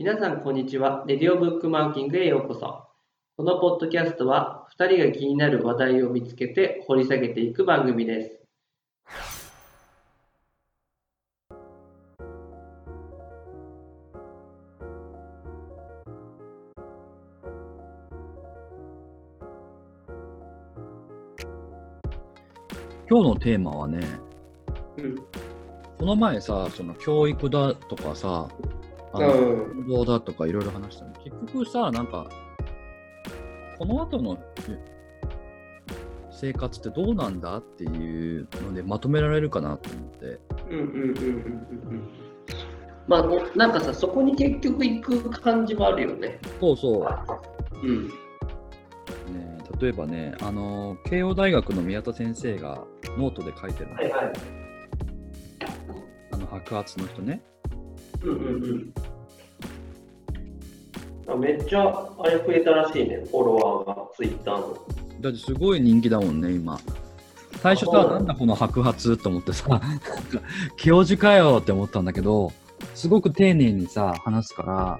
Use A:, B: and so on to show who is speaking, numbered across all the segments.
A: 皆さん、こんにちは。レディオブックマーキングへようこそ。このポッドキャストは、2人が気になる話題を見つけて掘り下げていく番組です。
B: 今日のテーマはね、
A: うん。
B: この前さ、その教育だとかさ、あ
A: う
B: の
A: ん。
B: 運動だとかいろいろ話したの。結局さ、なんか、この後のえ生活ってどうなんだっていうのでまとめられるかなと思って。
A: うんうんうんうんうんうん。まあ、おなんかさ、そこに結局行く感じもあるよね。
B: そうそう。
A: うん。
B: ね、例えばね、あの、慶応大学の宮田先生がノートで書いてるの、
A: はいはい。
B: あの白髪の人ね。
A: うんうんうん。あめっちゃあれ増えたらしいね、フォロワーが、ツイッターの。
B: だってすごい人気だもんね、今。最初さ、なんだこの白髪と思ってさ、なんか教授かよって思ったんだけど、すごく丁寧にさ、話すから、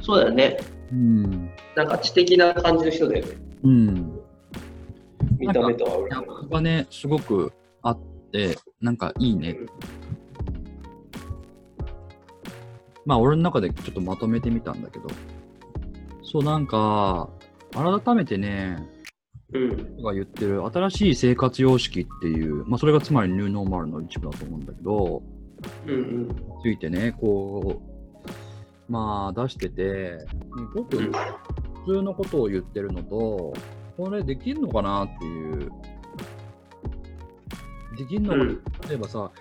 A: そうだよね。
B: うん、
A: なんか知的な感じの人だよね。
B: うん。
A: 見た目とは
B: ギ
A: 裏
B: がね、すごくあって、なんかいいね。まあ、俺の中でちょっとまとめてみたんだけど、そう、なんか、改めてね、
A: うん。
B: が言ってる新しい生活様式っていう、まあ、それがつまりニューノーマルの一部だと思うんだけど、
A: うんうん。
B: ついてね、こう、まあ出してて、ごく
A: うん
B: 普通のことを言ってるのと、これできんのかなっていう。できんのかな、
A: うん
B: 例えばさか、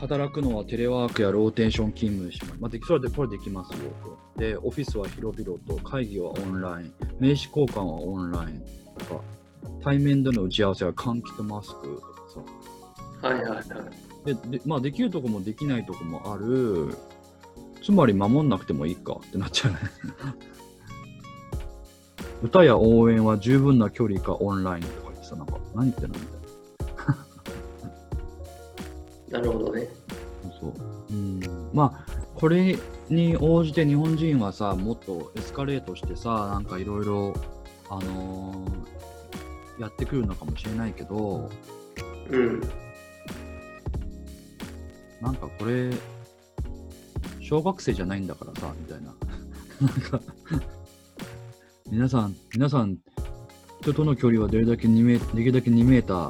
B: 働くのはテレワークやローテーション勤務します。まあ、できそれでこれできますよと。で、オフィスは広々と、会議はオンライン、名刺交換はオンラインとか、対面での打ち合わせは換気とマスクとかさ。
A: はいはいはい。
B: でで,、まあ、できるとこもできないとこもある。つまり守んなくてもいいかってなっちゃうね。歌や応援は十分な距離かオンラインとか言ってさ、なんか何言ってんのみたいな。
A: なるほどね。
B: そう。うん。まあ、これに応じて日本人はさ、もっとエスカレートしてさ、なんかいろいろ、あのーやってくるのかもしれないけど、
A: うん。
B: なんかこれ、小学生じゃないんだからさ、みたいな。なんか、皆さん、皆さん、人との距離はできるだけ2メできるだけ2メータ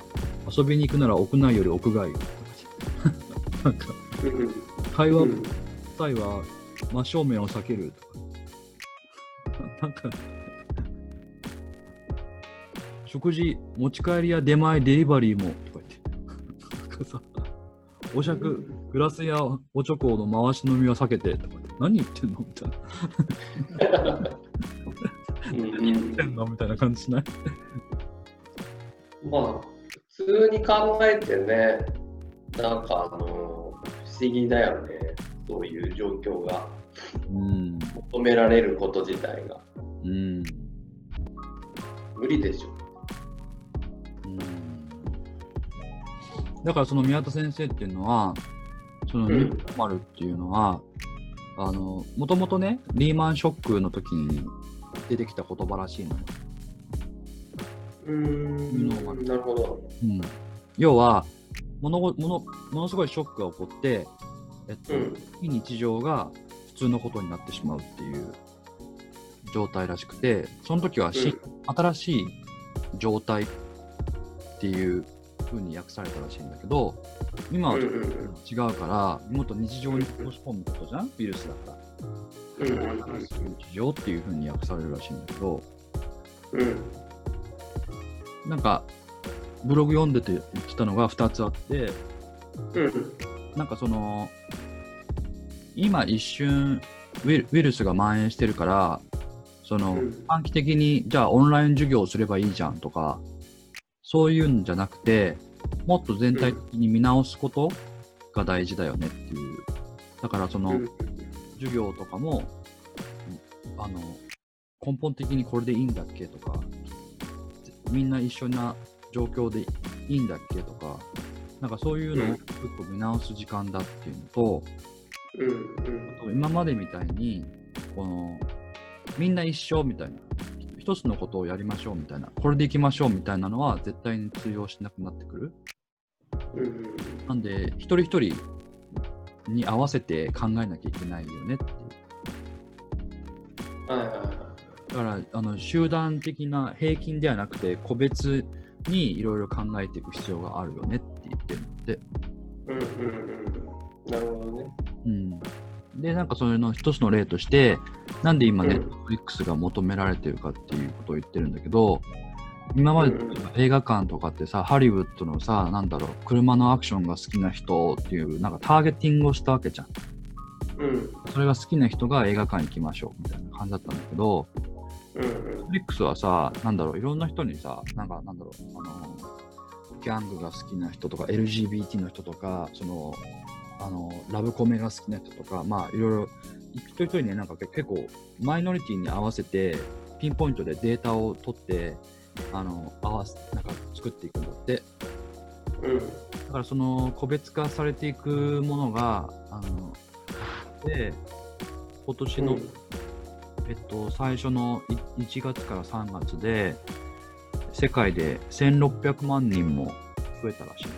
B: ー、遊びに行くなら屋内より屋外。なんか、
A: うん
B: 会話
A: うん。
B: 際は真正面を避けるとか。なんか、食事、持ち帰りや出前、デリバリーも、とか言って。お酌、グラスやおちょこの回し飲みは避けて、とか言って。何言ってんのみたいな。
A: うん
B: 言ってんのみたいな感じしない？
A: まあ、普通に考えてね、なんかあの、不思議だよね。そういう状況が
B: うん。
A: 求められること自体が。
B: うん。
A: 無理でしょ。
B: うんだからその宮田先生っていうのは、その
A: うん
B: ニューマルっていうのは、あの、もともとね、リーマンショックの時に出てきた言葉らしいのよ。
A: うーんなるほど。
B: うん。要は、ものごものものすごいショックが起こって、えっと、
A: うん。
B: 非日常が普通のことになってしまうっていう状態らしくて、その時はし、新しい状態っていう風に訳されたらしいんだけど、今は違うから、もっと日常に落とし込むことじゃん、ウイルスだから。
A: うん。
B: 日常っていう風に訳されるらしいんだけど、
A: うん。
B: なんか、ブログ読んでて言ってたのが2つあって、
A: うん。
B: なんかその、今一瞬ウイルウイルスが蔓延してるから、その、
A: うん。
B: 短期的に、じゃあオンライン授業をすればいいじゃんとか、そういうんじゃなくて、もっと全体的に見直すことが大事だよねっていう。だからその、
A: うん。
B: 授業とかも、あの、根本的にこれでいいんだっけとか、みんな一緒な状況でいいんだっけとか、なんかそういうのを
A: うん
B: ちょっと見直す時間だっていうのと、
A: うんうん
B: 今までみたいに、この、みんな一緒みたいな、一つのことをやりましょうみたいな、これでいきましょうみたいなのは絶対に通用しなくなってくる。
A: うん
B: なんで、一人一人に合わせて考えなきゃいけないよねっていう。
A: はいはいはい。
B: だから、あの集団的な平均ではなくて、個別にいろいろ考えていく必要があるよねって言ってるので。
A: うんうんうん。なるほどね。
B: うん。で、なんかそれの一つの例として、なんで今
A: うん
B: ネットフリックスが求められてるかっていうことを言ってるんだけど、今まで映画館とかってさ、ハリウッドのさ、なんだろう、車のアクションが好きな人っていう、なんかターゲティングをしたわけじゃん。
A: うん
B: それが好きな人が映画館行きましょうみたいな感じだったんだけど、
A: うん
B: ネットフリックスはさ、なんだろう、いろんな人にさ、なんか、なんだろう、あの、ギャングが好きな人とか、LGBT の人とか、その、あの、ラブコメが好きな人とか、まあ、いろいろ、一人一人ね、なんか結構、マイノリティに合わせて、ピンポイントでデータを取って、あの、合わせ、なんか作っていくんだって。
A: うん。
B: だからその個別化されていくものが、あの、で、今年の、えっと、最初のい1月から3月で、世界で1600万人も増えたらしい。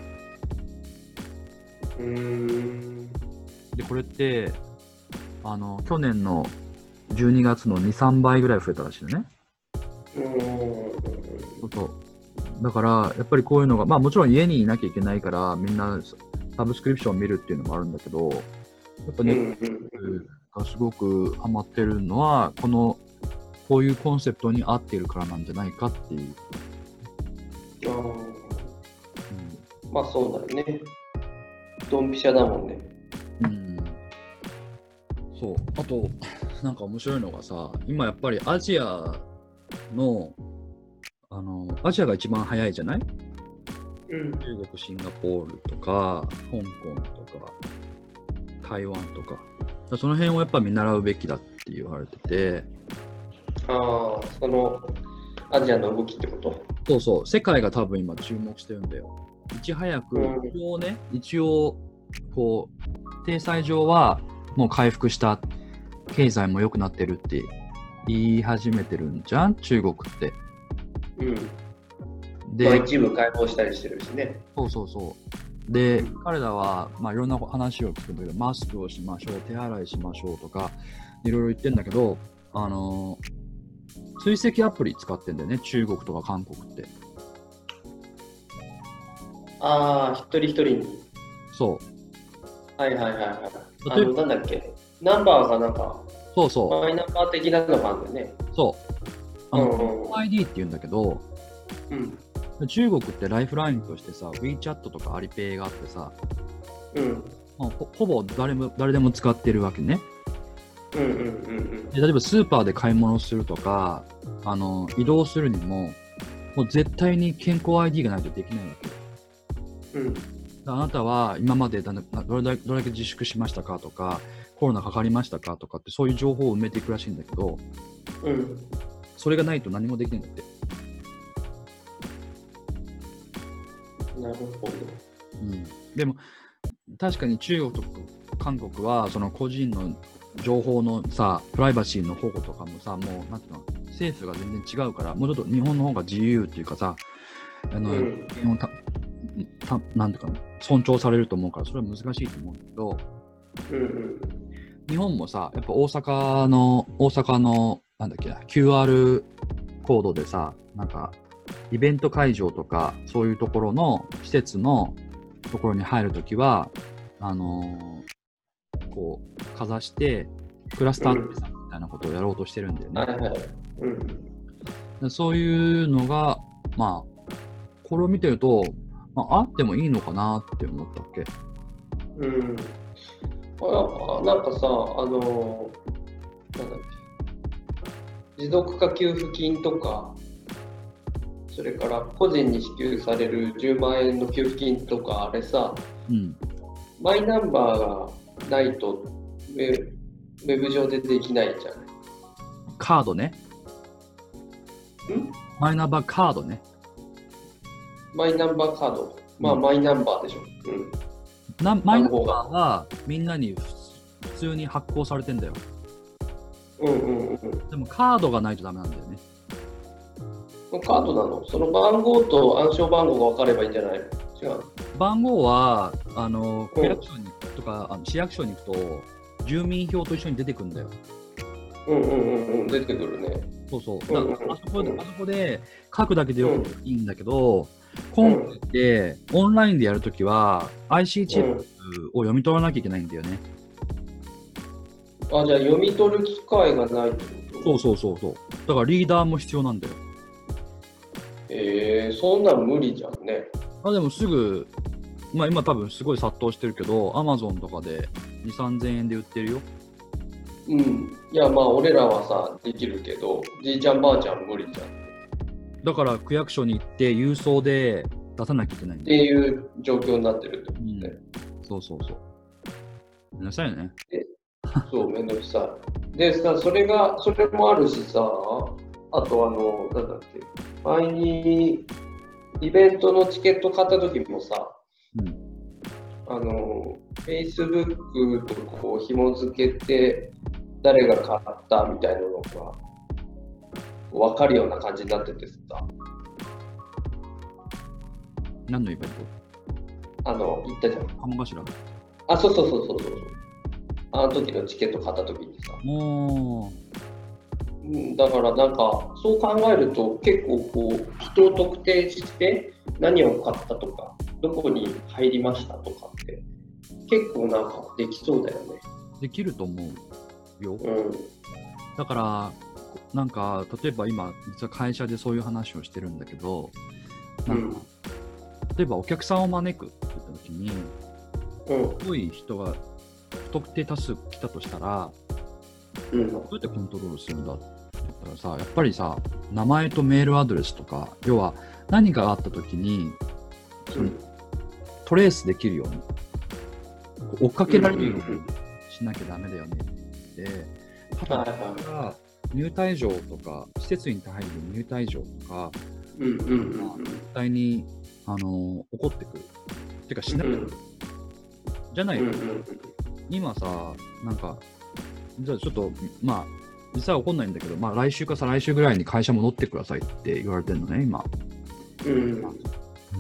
A: うん
B: で、これって、あの、去年の12月の2、3倍ぐらい増えたらしいよね。
A: うん
B: そうそう。だから、やっぱりこういうのが、まあもちろん家にいなきゃいけないから、みんなサブスクリプションを見るっていうのもあるんだけど、やっぱね、
A: ん
B: がすごくハマってるのは、この、こういうコンセプトに合っているからなんじゃないかっていう。
A: あー
B: うん
A: まあそうだよね。ドンピシャだもんね。
B: うんそう。あと、なんか面白いのがさ、今やっぱりアジアの、あの、アジアが一番早いじゃない？
A: うん
B: 中国、シンガポールとか、香港とか、台湾とか。その辺をやっぱ見習うべきだって言われてて、
A: ああ、そのアジアの動きってこと？
B: そうそう、世界が多分今注目してるんだよ。いち早く、
A: うん
B: 一応ね、一応、こう、体裁上はもう回復した、経済も良くなってるって言い始めてるんじゃん、中国って。
A: うん。
B: で、
A: まあ一部解放したりしてるしね。
B: そうそうそう。で
A: うん、
B: 彼らは、まあ、いろんな話を聞くんだけど、マスクをしましょう、手洗いしましょうとか、いろいろ言ってんだけど、あのー追跡アプリ使ってんだよね、中国とか韓国って。
A: ああ、一人一人に。
B: そう。
A: はいはいはいはい。あの、なんだっけ？ナンバーがなんか、
B: そうそう。
A: マイナンバー的なのがあるんだよね。
B: そう。あの、
A: うんうんうん
B: ID って言うんだけど、
A: うん。
B: 中国ってライフラインとしてさ、WeChat とかアリペイがあってさ、
A: うん。
B: まあほほぼ誰も誰でも使ってるわけね
A: うんうんうん
B: で。例えばスーパーで買い物するとか、あの移動するにも、もう絶対に健康 ID がないとできないわけ。
A: うん。
B: あなたは今までどれだけどれだけ自粛しましたかとか、コロナかかりましたかとかって、そういう情報を埋めていくらしいんだけど、
A: うん。
B: それがないと何もできないんだって。
A: なるほど。
B: うん、でも確かに中国と韓国はその個人の情報のさプライバシーの保護とかもさもうなんていうの政府が全然違うからもうちょっと日本の方が自由っていうかさあの、
A: うん
B: たたなんていうかな尊重されると思うからそれは難しいと思うんだけど
A: うんうん。
B: 日本もさやっぱ大阪の大阪のなんだっけな QR コードでさなんかイベント会場とかそういうところの施設のところに入るときはあのーこうかざしてクラスターみたいなことをやろうとしてるんだよね。そういうのがまあこれを見てると、まあ、あってもいいのかなって思ったっけ？
A: うん。あなんかさ、あのなんだっけ、持続化給付金とか、それから個人に支給される10万円の給付金とか、あれさ、
B: うん。
A: マイナンバーがないとウェウェブ上でできないじゃない。
B: カードね。
A: ん？
B: マイナンバーカードね。
A: マイナンバーカード？まあ、
B: うん
A: マイナンバーでしょ。
B: なマイナンバーはみんなに普通に発行されてんだよ。
A: うんうんうん。
B: でもカードがないとダメなんだよね。
A: カードなのその番号と暗証番号が分かればいいんじゃない？の違う。
B: 番号は、あの、
A: うん
B: 区役所に行くとか、あの市役所に行くと、住民票と一緒に出てくるんだよ。
A: うんうんうんうん、出てくるね。
B: そうそう。だ
A: うんうん
B: からあそこで、
A: うん
B: あそこで書くだけでよくいいんだけど、今回ってオンラインでやるときは IC チップを読み取らなきゃいけないんだよね。
A: あ、じゃあ読み取る機会がないってこと？
B: そうそうそうそう。だからリーダーも必要なんだよ。
A: えー、そんなん無理じゃんね。
B: あでもすぐ、まあ今多分すごい殺到してるけど、Amazon とかで2、3000円で売ってるよ。
A: うん。いや、まあ、俺らはさ、できるけど、じいちゃんばあちゃん無理じゃん。っ
B: だから区役所に行って郵送で出さなきゃいけないんだ
A: て
B: よ。
A: いう状況になってるってこと
B: うん
A: ね。
B: そうそうそう。ごめんなさいね。
A: そう、めんどくさい。でさ、それが、それもあるしさ、あとあの、なんだっけ、前にイベントのチケット買った時もさ、
B: うん。
A: あの、Facebook とこう紐付けて、誰が買ったみたいなのが分かるような感じになっててさ、
B: 何のイベン
A: あの、言ったじゃん。
B: ト鴨頭？
A: あ、そうそうそうそうそう。あの時のチケット買った時にさ。だからなんか、そう考えると結構こう、人を特定して何を買ったとか、どこに入りましたとかって、結構なんかできそうだよね。
B: うできると思うよ。
A: うん。
B: だから、なんか、例えば今、実は会社でそういう話をしてるんだけど、なんか、例えばお客さんを招くって言った時に、
A: うん。
B: すごい人が不特定多数来たとしたら、
A: うん。
B: どうやってコントロールするんだって言ったらさ、やっぱりさ、名前とメールアドレスとか、要は何かがあった時に、そのトレースできるように、追っかけられるようにしなきゃダメだよねって言って、ただ、入退場とか、施設に入る入退場とか、
A: うんうんうん
B: 絶対に、あの起こってくる。てか、しなきゃ、
A: うん。
B: じゃないと、
A: うんうん。
B: 今さ、なんか、じゃあちょっと、まあ、実際は起こんないんだけど、まあ来週か再来週ぐらいに会社戻ってくださいって言われてるのね、今。
A: うん。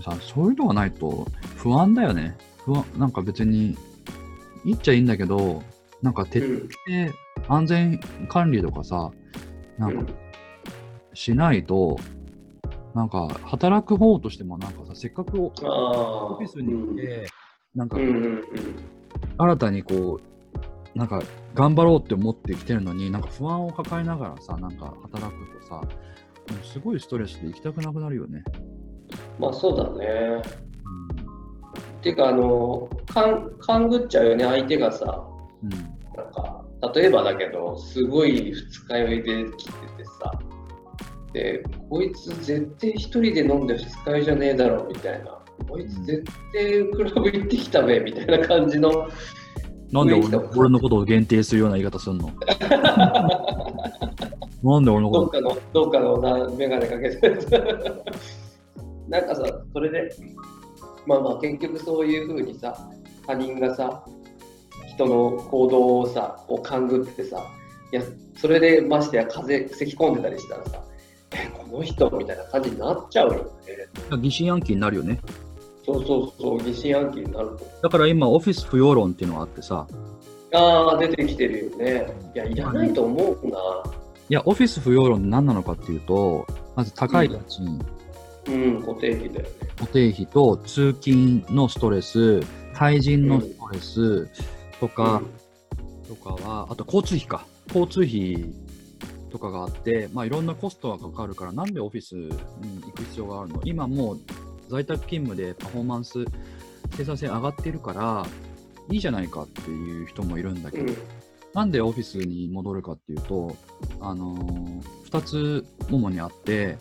B: さ、そういうのがないと不安だよね。不安、なんか別に、言っちゃいいんだけど、なんか徹底安全管理とかさ、なんかしないと、なんか働く方としてもなんかさ、せっかくオフィスに行って、なんか新たにこう、なんか頑張ろうって思ってきてるのに、なんか不安を抱えながらさ、なんか働くとさ、すごいストレスで行きたくなくなるよね。
A: まあそうだね。
B: う
A: てかあの勘勘ぐっちゃうよね相手がさ
B: ん。うん。
A: なんか例えばだけどすごい二日酔いで来ててさでこいつ絶対一人で飲んで二日酔いじゃねえだろみたいなこいつ絶対クラブ行ってきたべみたいな感じの
B: なんで俺俺のことを限定するような言い方すんの？なんで俺のこと？
A: どっかのどっかのな眼鏡かけてる なんかさそれでまあまあ結局そういうふうにさ他人がさ人の行動をさこう勘ぐってさいやそれでましてや風邪咳込んでたりしたらさえこの人みたいな感じになっちゃうよね。
B: 疑心暗鬼になるよね。
A: そうそうそう疑心暗鬼になると。
B: だから今、オフィス不要論っていうのがあってさ、
A: ああ出てきてるよね。いやいらないと思うな。い
B: や、オフィス不要論って何なのかっていうと、まず高い家賃、
A: うん固定費だよね。
B: 固定費と通勤のストレス、対人のストレスとか、とかは、あと交通費か。交通費とかがあって、まあいろんなコストがかかるから、なんでオフィスに行く必要があるの？今もう在宅勤務でパフォーマンス、生産性上がってるから、いいじゃないかっていう人もいるんだけど、
A: うん。
B: なんでオフィスに戻るかっていうと、あのー、2つ主にあって、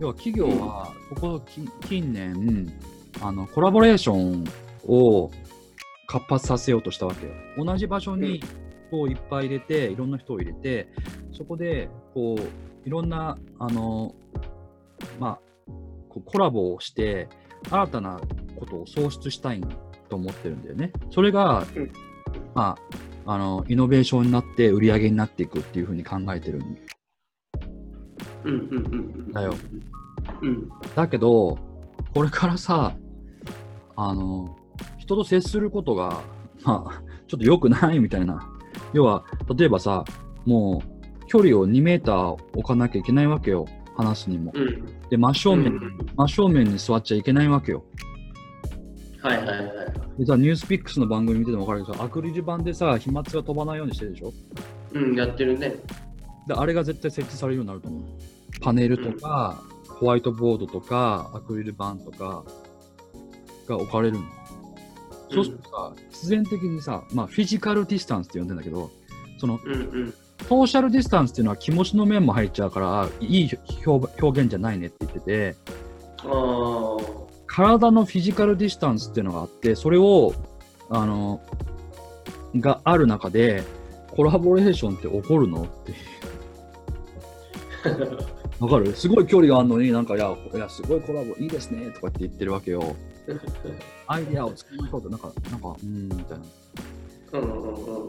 B: 要は企業はここき近年あの、コラボレーションを活発させようとしたわけよ。同じ場所に人をいっぱい入れて、いろんな人を入れて、そこでこういろんな、あのまあ、こうコラボをして、新たなことを創出したいと思ってるんだよね。それが、
A: うん
B: まあ、あのイノベーションになって売り上げになっていくっていうふうに考えてるん。だよ。
A: うん。
B: だけど、これからさ、あの、人と接することが、まあ、ちょっと良くないみたいな。要は、例えばさ、もう、距離を2メーター置かなきゃいけないわけよ。話すにも。
A: うん。
B: で、真正面、
A: うん
B: 真正面に座っちゃいけないわけよ。
A: はいはいはい。
B: でさ、ニュースピックスの番組見てても分かるけどさ、アクリル板でさ、飛沫が飛ばないようにしてるでしょ？
A: うん、やってるね。
B: で、あれが絶対設置されるようになると思う。パネルとか、ホワイトボードとか、アクリル板とかが置かれるの。そうするとさ、必然的にさ、まあ、フィジカルディスタンスって呼んでんだけど、その、
A: うんうん。
B: ソーシャルディスタンスっていうのは気持ちの面も入っちゃうから、いい表表現じゃないねって言ってて、
A: ああ。
B: 体のフィジカルディスタンスっていうのがあって、それを、あの、がある中で、コラボレーションって起こるの？って。わかる？すごい距離があるのに、なんか、いや、いやすごいコラボいいですねとかって言ってるわけよ。アイデアを作りましょうって、なんか、なんか、うーん、みたいな。
A: うんうんうんうん。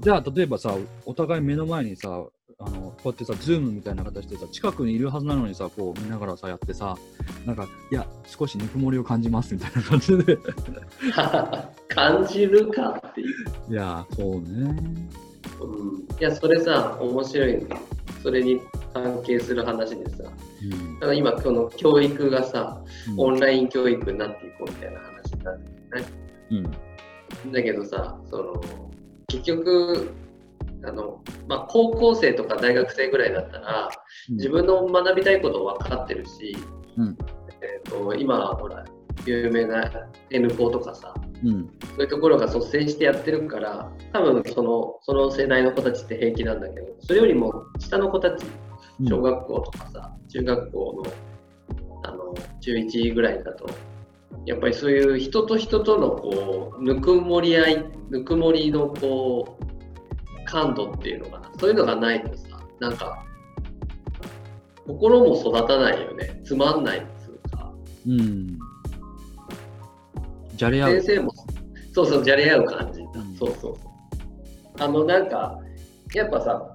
B: じゃあ、例えばさ、お互い目の前にさ、あのこうやってさ、ズームみたいな形でさ、近くにいるはずなのにさ、こう見ながらさ、やってさ、なんか、いや、少しぬくもりを感じますみたいな感じで。
A: 感じるかっていう。
B: いや、そうね。
A: うん、いや、それさ、面白いね。それに関係する話でさ、
B: うん
A: だから今、この教育がさ、
B: うん
A: オンライン教育になっていこうみたいな話になってるね。
B: うん。
A: だけどさ、その結局、あのまあ、高校生とか大学生ぐらいだったら、自分の学びたいこと分かってるし、
B: うん。
A: えー、と今、ほら、有名な N 校とかさ、
B: うん。
A: そういうところが率先してやってるから、多分そのその世代の子たちって平気なんだけど、それよりも下の子たち、
B: うん。
A: 小学校とかさ、中学校のあの中1ぐらいだと、やっぱりそういう人と人とのこうぬくもり合い、ぬくもりのこう感度っていうのかな、そういうのがないとさ、なんか心も育たないよね、つまんないっつうか。
B: うん。じゃれ合う
A: 先。生もそうそうじゃれ合う感じ、
B: ん
A: そうそうそうあのなんかやっぱさ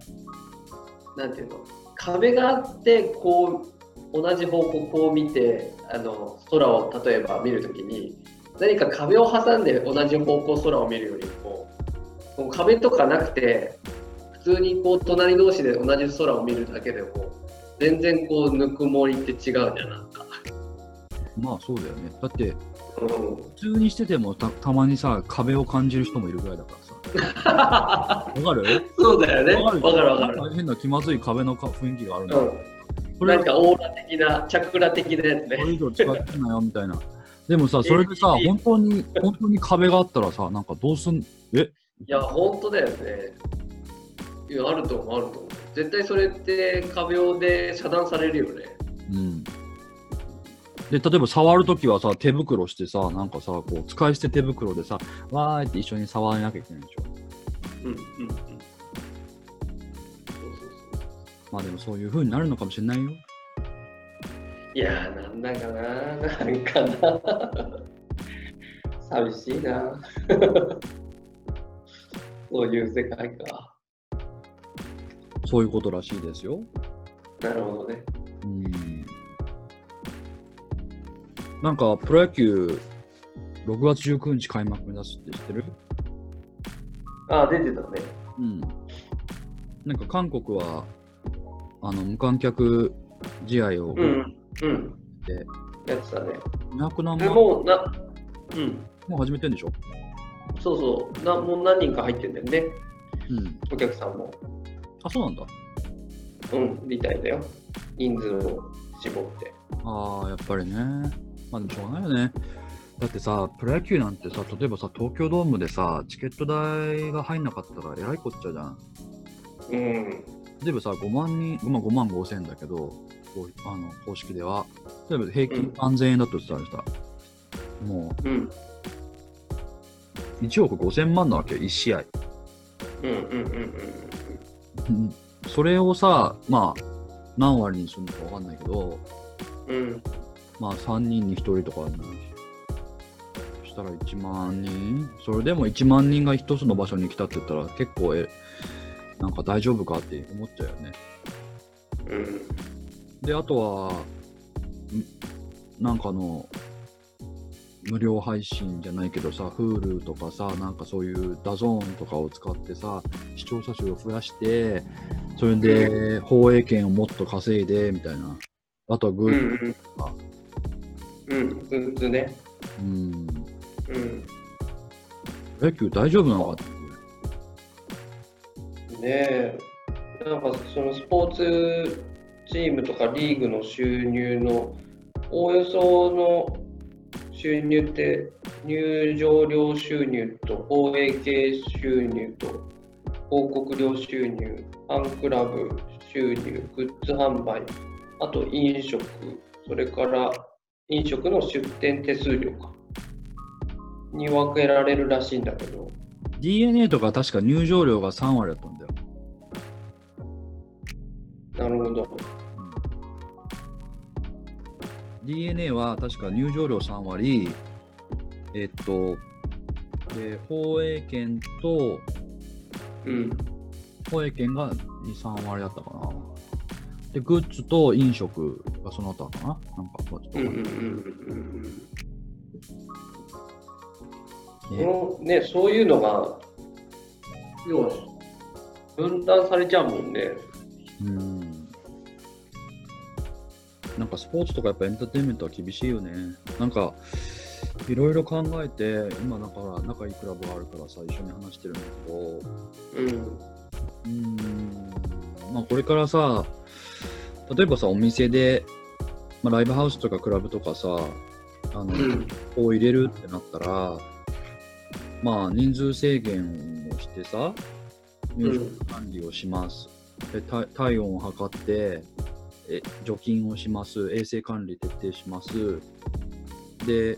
A: なんていうの？壁があってこう同じ方向こう見てあの空を例えば見るときに何か壁を挟んで同じ方向空を見るよりもこう壁とかなくて普通にこう隣同士で同じ空を見るだけでも全然こうぬくもりって違うじゃんなんか。
B: まあそうだよね。だって、
A: うん
B: 普通にしててもたたまにさ、壁を感じる人もいるぐらいだからさ。わかる？
A: そうだよね。わかるわかる。
B: 変な気まずい壁のか雰囲気があるんだ。
A: うん。
B: これ
A: なんかオーラ的な、チャクラ的なやつ
B: これ
A: ね。
B: 以上使ってんなよみたいな。でもさ、それでさ、
A: え
B: 本当に、本当に壁があったらさ、なんかどうすん、え？
A: いや、本当だよね。いや、あると思う、あると思う。絶対それって壁をで遮断されるよね。
B: うん。で、例えば触るときはさ、手袋してさ、なんかさ、こう、使い捨て手袋でさ、わーいって一緒に触らなきゃいけないでしょ。
A: うんうん
B: まあでもそういう風になるのかもしれないよ。
A: いやー、なんだかな、なんかな。寂しいな。そういう世界か。
B: そういうことらしいですよ。
A: なるほどね。
B: うん。なんか、プロ野球、6月19日開幕目指すって知ってる？
A: あ、出てたね。
B: うん。なんか韓国は、あの、無観客試合を、
A: うん。うん。
B: で
A: やってたね。
B: 200何
A: で
B: 万も
A: もうな、うん。
B: う始めてんでしょ？
A: そうそう。なもう何人か入ってんだよね。
B: うん。
A: お客さんも。
B: あ、そうなんだ。
A: うん、みたいだよ。人数を絞って。
B: ああ、やっぱりね。まあでもしょうがないよね。だってさ、プロ野球なんてさ、例えばさ、東京ドームでさ、チケット代が入んなかったらえらいこっちゃじゃん。
A: うん。
B: 例えばさ、5万人、5万 ,5 万5千円だけど、あの公式では、例えば平均3000円だとしたらさ、も
A: うん。
B: う1億5000万なわけよ、1試合。
A: うんうんうんうん
B: うんそれをさ、まあ、何割にするのかわかんないけど、
A: うん。うん。
B: まあ3人に1人とかにしたら1万人それでも1万人が一つの場所に来たって言ったら結構え、なんか大丈夫かって思っちゃうよね。
A: うん。
B: で、あとは、んなんかの、無料配信じゃないけどさ、Hulu とかさ、なんかそういうダゾーンとかを使ってさ、視聴者数を増やして、それで放映権をもっと稼いで、みたいな。あとはグ
A: うん
B: ーグル
A: うん
B: とか。
A: うん。グッズね。
B: うん。
A: うん。
B: 野球大丈夫なのかって。
A: ね。なんかそのスポーツチームとかリーグの収入のおおよその収入って入場料収入と放映系収入と広告料収入、ファンクラブ収入、グッズ販売、あと飲食、それから飲食の出店手数料か。に分けられるらしいんだけど、
B: DNA とか確か入場料が3割だったんだ。
A: なるほど。
B: DNA は確か入場料3割、えっと、で、放映権と、
A: うん。
B: 放映権が2、3割だったかな。で、グッズと飲食がその後だったかな。なんか、ちょっと
A: うんうんうんうん
B: ね
A: うん。このね、そういうのが、要は分断されちゃうもんね。
B: うん。なんかスポーツとかやっぱエンターテインメントは厳しいよね。なんか、いろいろ考えて、今だから仲いいクラブがあるからさ、一緒に話してるんだけど、
A: うん。
B: うーんまあこれからさ、例えばさ、お店で、まあ、ライブハウスとかクラブとかさ、あの、
A: うん。
B: こう入れるってなったら、まあ人数制限をしてさ、入場管理をします。で体体温を測ってえ、除菌をします。衛生管理徹底します。で、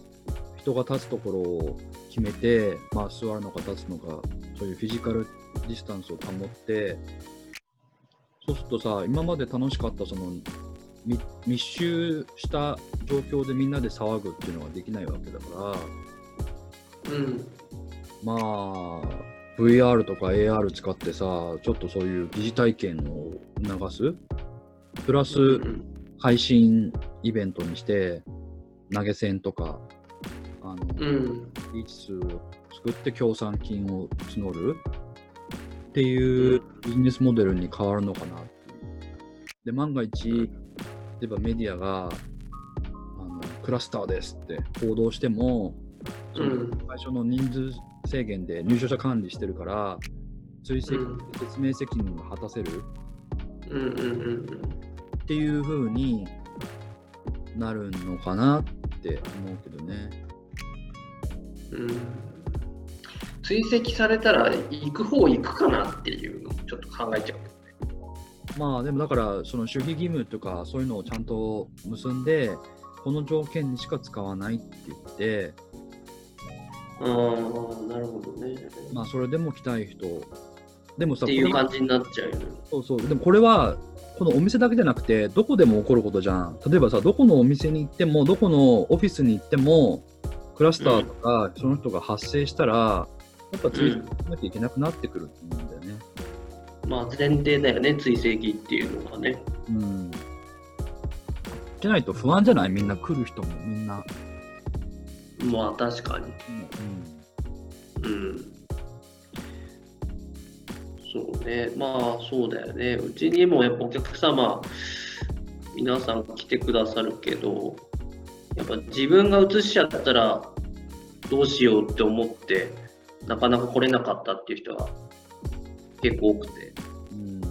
B: 人が立つところを決めて、まあ座るのか立つのか、そういうフィジカルディスタンスを保って、そうするとさ、今まで楽しかったそのみ密集した状況でみんなで騒ぐっていうのができないわけだから、
A: うん。
B: まあ、VR とか AR 使ってさ、ちょっとそういう疑似体験を流す。プラス
A: うん
B: 配信イベントにして、投げ銭とか、あの、
A: うん。
B: リーチ数を作って協賛金を募るっていうビジネスモデルに変わるのかなっていう。で、万が一、例えばメディアが、あのクラスターですって報道しても、その
A: うん。
B: 最初の人数制限で入場者管理してるから、追跡
A: うん。
B: 説明責任が果たせるっていう風になるのかなって思うけどね。
A: うん。追跡されたら行く方行くかなっていうのをちょっと考えちゃう。
B: まあでもだからその守秘義務とかそういうのをちゃんと結んでこの条件にしか使わないって言って
A: ああ、なるほどね。
B: まあそれでも来たい人でもさ
A: っていう感じになっちゃうよね。
B: そうそう。でもこれはこのお店だけじゃなくてどこでも起こることじゃん。例えばさどこのお店に行ってもどこのオフィスに行ってもクラスターとかその人が発生したらやっぱ追跡しなきゃいけなくなってくると思うんだよね。
A: まあ前提だよね、追跡っていうのがね。
B: うん。じゃないと不安じゃない？みんな来る人もみんな、
A: まあ確かに。
B: うん。
A: うん。そうね、まあそうだよね。うちにもやっぱお客様、皆さん来てくださるけど、やっぱ自分が移しちゃったらどうしようって思って、なかなか来れなかったっていう人は結構多くて。
B: うん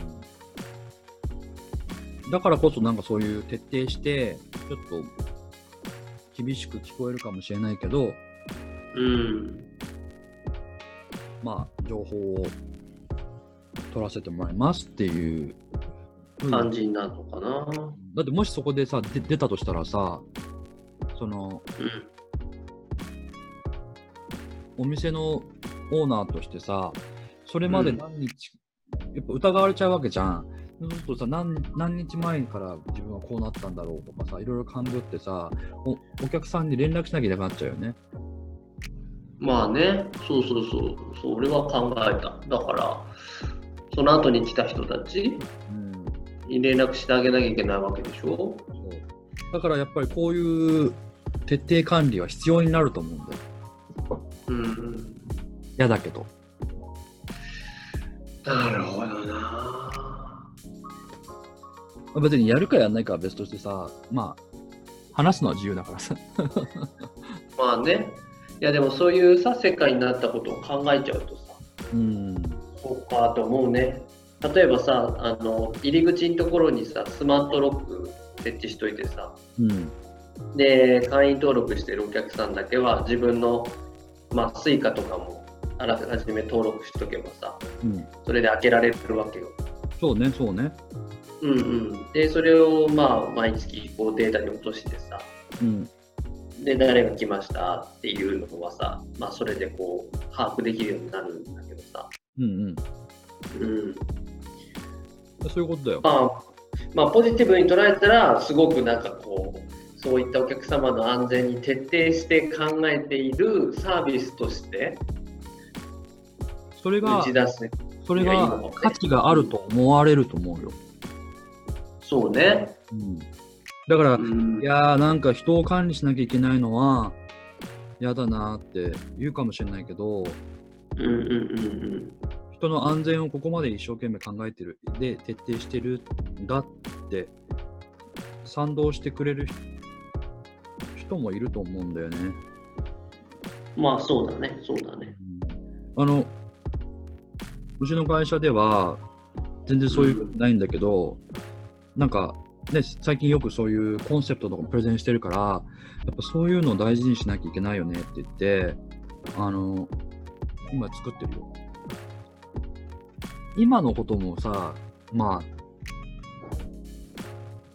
B: だからこそなんかそういう徹底して、ちょっと厳しく聞こえるかもしれないけど、
A: うん。
B: まあ、情報を取らせてもらいますっていう
A: 感じになるのかな。
B: だってもしそこでさ、で出たとしたらさ、その、
A: うん。
B: お店のオーナーとしてさ、それまで何日、やっぱ疑われちゃうわけじゃん。そうするとさ何、何日前から自分はこうなったんだろうとかさ、いろいろ勘ぐってさ、おお客さんに連絡しなきゃいけなくなっちゃうよね。
A: まあね、そうそうそう、それは考えた。だから、その後に来た人たち
B: うん
A: に連絡してあげなきゃいけないわけでしょ？
B: そうだからやっぱりこういう徹底管理は必要になると思うんだよ。
A: うん。
B: 嫌だけど。
A: なるほどな。
B: まあ別にやるかやんないかは別としてさ、まあ、話すのは自由だからさ。
A: まあね。いやでもそういうさ、世界になったことを考えちゃうとさ、
B: うん。
A: そうかと思うね。例えばさ、あの入り口のところにさ、スマートロック設置しといてさ、
B: うん。
A: で、会員登録してるお客さんだけは自分の、まあ、 Suicaとかもあらかじめ登録しとけばさ、
B: うん。
A: それで開けられるわけよ。
B: そうね、そうね。
A: うんうん。で、それをまあ、毎月こうデータに落としてさ、
B: うん。
A: で、誰が来ましたっていうのはさ、まあ、それでこう、把握できるようになるんだけどさ、
B: うんうん。
A: うん。
B: そういうことだよ。
A: まあ、まあ、ポジティブに捉えたら、すごくなんかこう、そういったお客様の安全に徹底して考えているサービスとして
B: それが
A: 打ち、出す。
B: それが価値があると思われると思うよ。
A: そうね。
B: うん。だから、
A: うん
B: いやーなんか人を管理しなきゃいけないのは嫌だなーって言うかもしれないけど人の安全をここまで一生懸命考えてるで徹底してるんだって賛同してくれる人もいると思うんだよね。
A: うん。まあ、そうだね。そうだね。
B: あのうちの会社では全然そういうことないんだけど、なんかね、最近よくそういうコンセプトとかもプレゼンしてるから、やっぱそういうのを大事にしなきゃいけないよねって言って、あの、今作ってるよ。今のこともさ、まあ、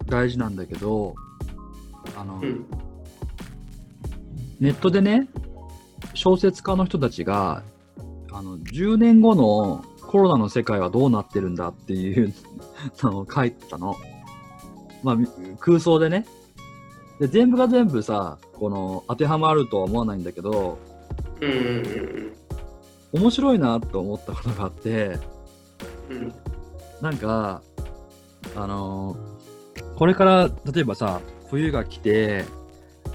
B: 大事なんだけど、あの、
A: うん。
B: ネットでね、小説家の人たちが、あの、10年後のコロナの世界はどうなってるんだっていう のを書いてたの。まあ、み空想でね。で、全部が全部さ、この、当てはまるとは思わないんだけど、
A: うんうん
B: 面白いなと思ったことがあって、
A: うん。うん。
B: なんか、あのこれから、例えばさ、冬が来て、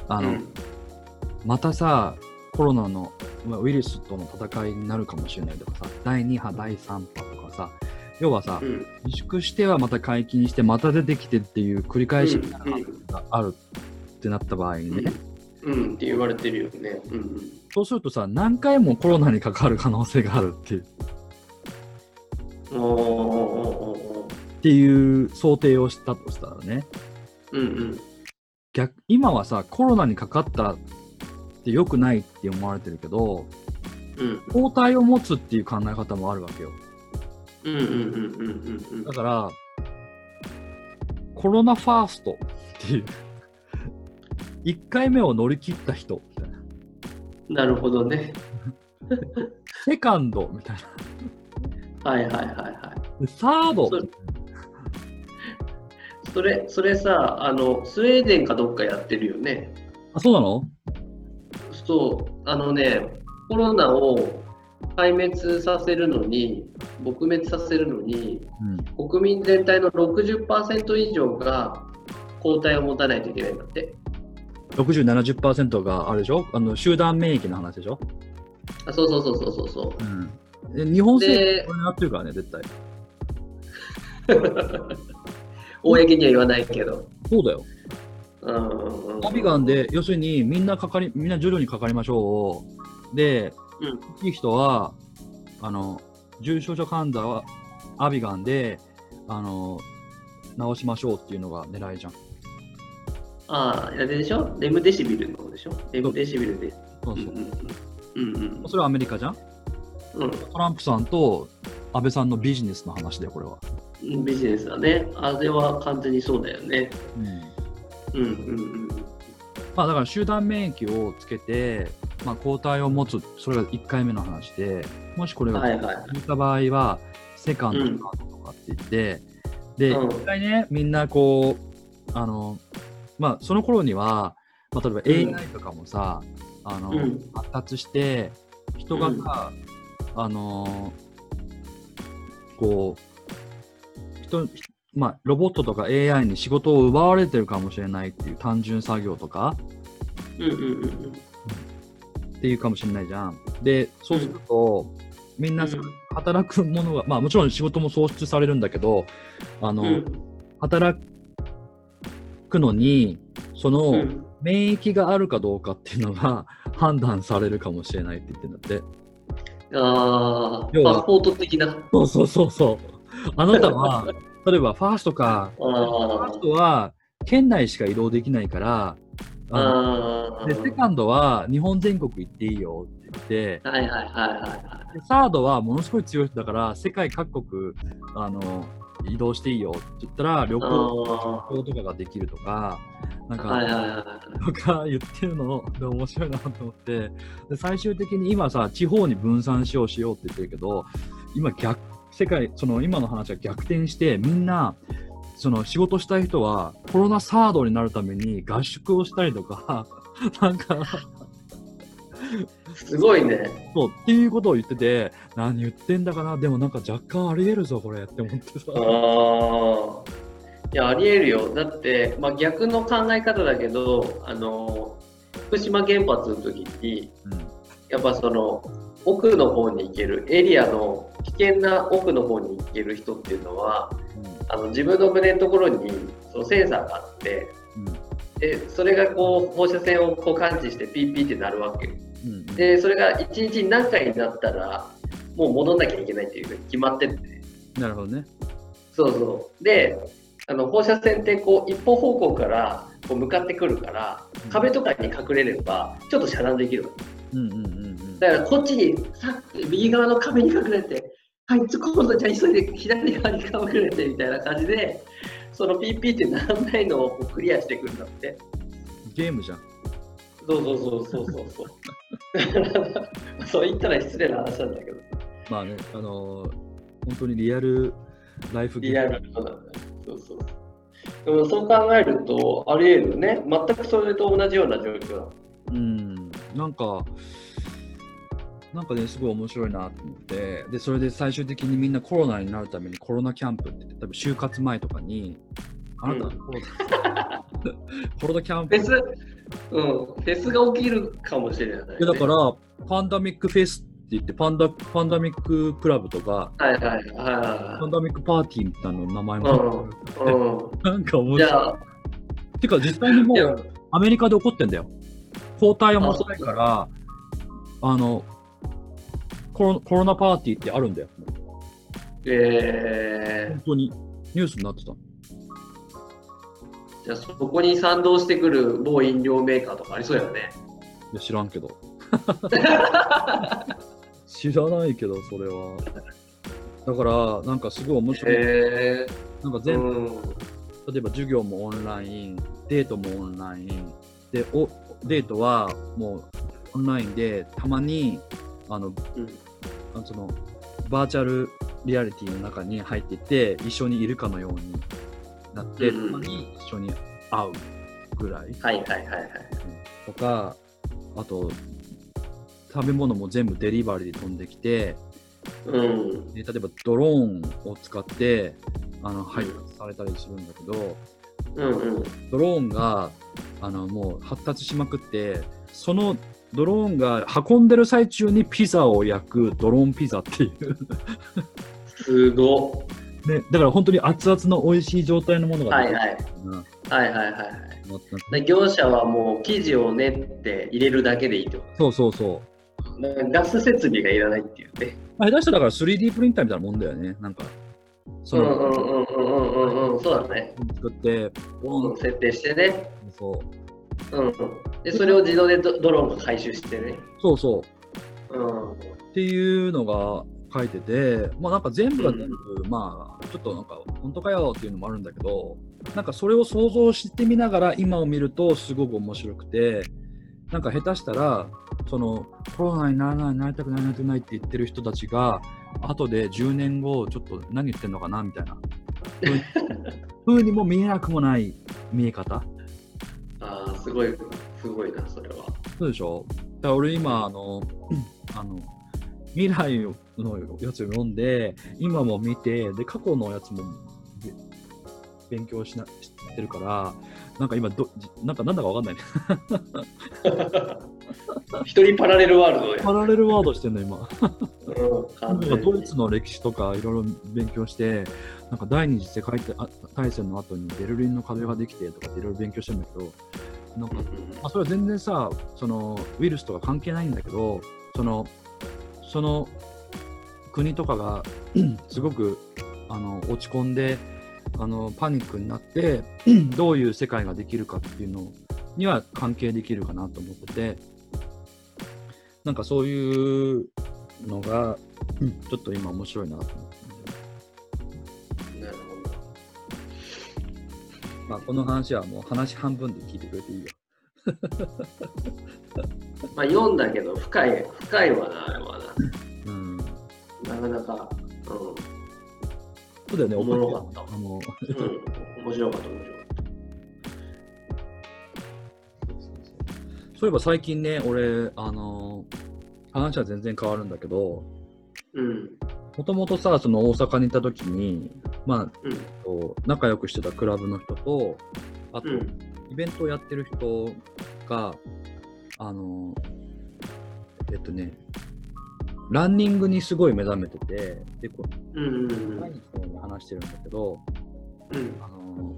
B: あの、
A: うん。
B: またさ、コロナのまあウイルスとの戦いになるかもしれないとかさ、第2波、第3波とかさ、要はさ、
A: うん。
B: 自粛してはまた解禁して、また出てきてっていう繰り返しがあるってなった場合にね、
A: うん。って言われてるよね。うん。うん。
B: そうするとさ、何回もコロナにかかる可能性があるっていうっていう想定をしたとしたらね、
A: うんうん。
B: 逆今はさ、コロナにかかったって良くないって思われてるけど、
A: うん
B: 抗体を持つっていう考え方もあるわけよ。
A: うんうんうんうんうん
B: だから、コロナファーストっていう、1回目を乗り切った人みたいな、
A: なるほどね。
B: セカンドみたい
A: はいはいはいはい。
B: サード
A: そそれ、それさ、あの、スウェーデンかどっかやってるよね。
B: あ、そうなの？
A: そう、あのね、コロナを壊滅させるのに、撲滅させるのに、
B: うん。
A: 国民全体の60%以上が抗体を持たないといけないんだって。
B: 60、70%があれでしょ？あの集団免疫の話でしょ？
A: あそうそうそうそうそうそう。
B: うん。で日本政
A: で
B: 府これやってるからね、絶対。
A: 公には言わないけど。
B: そうだよ。アビガンで、要するにみんなかかり、みんな徐々にかかりましょう。で、
A: うん
B: いい人は、あの、重症者患者はアビガンで、あの、治しましょうっていうのが狙いじゃん。
A: ああ、あれでしょ？レムデシビルの方でしょ？レムデシビルで。
B: そうそう。
A: うんうんうんうん
B: それはアメリカじゃん？
A: うん
B: トランプさんと安倍さんのビジネスの話だよ、これは。
A: うん。ビジネスだね。あれは完全にそうだよね。
B: うん。
A: うんうん
B: まあだから集団免疫をつけて、まあ抗体を持つ、それが1回目の話で、もしこれ
A: うん。
B: が
A: はい
B: た場合は、セカンド、
A: うん
B: サードとかって言って、で、
A: うん
B: 一回ね、みんなこう、あの、まあその頃には、まあ例えば AI とかもさ、あの、
A: うん。
B: 発達して、人がさ、あのーこう、人、まあ、ロボットとか AI に仕事を奪われてるかもしれないっていう単純作業とか
A: うんうんうんうん。
B: っていうかもしれないじゃん。で、そうすると、みんな働くものが、まあもちろん仕事も創出されるんだけど、あの、
A: うん。
B: 働くのに、その、
A: うん
B: 免疫があるかどうかっていうのが 判断されるかもしれないって言ってんだって。
A: ああ、
B: 要は
A: パスポート的な。
B: そうそうそうそう。あなたは、例えばファーストか、ファ
A: あ
B: ーストは県内しか移動できないから、
A: あ。
B: で、セカンドは日本全国行っていいよって言って、
A: はいはいはいは
B: でサードはものすごい強い人だから、世界各国あの移動していいよって言ったら、旅
A: い。
B: 行
A: あ
B: 旅行とかができるとか、なん
A: あ。
B: か、
A: はいはいはい。
B: とか言ってるので面白いなと思ってで最終的に今さ地方に分散しようしようって言ってるけど今逆世界その今の話は逆転してみんなその仕事したい人はコロナサードになるために合宿をしたりとか なんか
A: すごいね。
B: そうっていうことを言ってて何言ってんだかなでもなんか若干ありえるぞこれって思ってさ
A: ああ。いや、ありえるよ。だって、まあ、逆の考え方だけど、あの、福島原発の時に、
B: うん
A: やっぱその、奥の方に行ける、エリアの危険な奥の方に行ける人っていうのは、あの自分の胸のところにそのセンサーがあって、
B: うん
A: でそれがこう放射線をこう感知してピーピーってなるわけでそれが1日に何回になったらもう戻んなきゃいけないっていうふうに決まってて
B: なるほどね。
A: そうそう。であの放射線ってこう一方方向からこう向かってくるから壁とかに隠れればちょっと遮断できるわけ。
B: うんうんうんうん。
A: だからこっちにさ右側の壁に隠れてはい今度じゃあ急いで左側に隠れてみたいな感じでそのピーピーってならないのをクリアしていくんだって。
B: ゲームじゃん
A: そうそうそうそうそうそう。そう言ったら失礼な話なんだけど、
B: まあねあのー本当にリアルライフ
A: リアルなんだよそうそう。でもそう考えると、あり得るね。全くそれと同じような状況だ。
B: うん、なんか、なんかね、すごい面白いなと思って、で、それで最終的にみんなコロナになるためにコロナキャンプって多分就活前とかに、あなた、
A: うん
B: コロナ、キャンプ
A: フェス、うん、フェスが起きるかもしれない、ね。
B: でだから、パンデミックフェスって言って、パンデパンデミッククラブとか、
A: はいはいはいは
B: パンダミックパーティーみたいなの名前
A: い
B: も、
A: はい。うん。
B: なんか面白い。
A: あ、
B: てか、実際にもう、アメリカで起こってんだよ。抗体をたいから、あのコロ、コロナパーティーってあるんだよ。
A: え
B: 本当に。ニュースになってた。
A: ー、じゃあそこに賛同してくる某飲料メーカーとかありそうやね。
B: いや知らんけど。知らないけど、それは。だから、なんかすごい面白い。
A: へ
B: なんか
A: ー、
B: 全部、
A: うん。
B: 例えば授業もオンライン、デートもオンライン、で、おデートはもうオンラインで、たまに、あの、
A: うん
B: その、バーチャルリアリティの中に入ってて、一緒にいるかのようになって、
A: うん
B: たまに一緒に会うぐらい。
A: はいはいはいはい。
B: とか、あと、食べ物も全部デリバリーで飛んできて、
A: うん。
B: で例えばドローンを使ってあの配達されたりするんだけど、
A: うんうん。
B: ドローンがあのもう発達しまくって、そのドローンが運んでる最中にピザを焼くドローンピザっていう、
A: すご
B: ね、だから本当に熱々の美味しい状態のものが
A: はいはいはいはいはい業者はもう生地を練って入れるだけでいいってこ
B: そうそうそう。
A: ガス設備がいらないっていうね。
B: まあ下手したらだから 3D プリンターみたいなもんだよね。なんか、そ
A: うんう
B: の、
A: んうんうんうんうんうん。そうだね。
B: 作って、ボーン
A: 設定してね。
B: そう
A: うんうん。で、それを自動でドドローンが回収してね。
B: そうそう。
A: うん。
B: っていうのが書いてて、まあなんか全部が全部、まあちょっとなんか本当かよっていうのもあるんだけど、なんかそれを想像してみながら今を見るとすごく面白くて、なんか下手したら、そのコロナにならない、なりたくない、なりたくないって言ってる人たちが、後で10年後、ちょっと何言ってんのかなみたいな、ふうにも見えなくもない見え方。
A: ああ、すごい、すごいな、それは。
B: そうでしょ？から俺今、あの、あの、未来のやつを読んで、今も見て、で、過去のやつもべ勉強しなしてるから、なんか今ど、じなんかなんだかわかんないね。
A: 一人パラレルワールドや。
B: パラレルワードしてんの、今。
A: うん
B: なんかドイツの歴史とかいろいろ勉強して、なんか第二次世界大戦の後にベルリンの壁ができてとかっていろいろ勉強してるんだけど、なんか、まあ、それは全然さ、そのウイルスとか関係ないんだけど、その、その国とかが すごくあの落ち込んで、あのパニックになって、どういう世界ができるかっていうのには関係できるかなと思ってて、なんかそういうのが、うんちょっと今面白いなと思って。まあ、この話はもう話半分で聞いてくれていいよ。
A: ど。まあ読んだけど深い、深いわな、あれは
B: うん。
A: な。なかなか、う
B: そうだよね、
A: おもろかった。
B: あの、
A: ん、うん、面白かった、面白かっ
B: そういえば最近ね、俺、あの、話は全然変わるんだけど、もともとさ、その大阪にいた時に、ま
A: うん、
B: あ、こう仲良くしてたクラブの人と、あと、
A: うん、
B: イベントをやってる人が、あの、えっとね、ランニングにすごい目覚めてて、で、こ
A: うん、うん、
B: う毎日のように話してるんだけど、
A: うん、
B: あの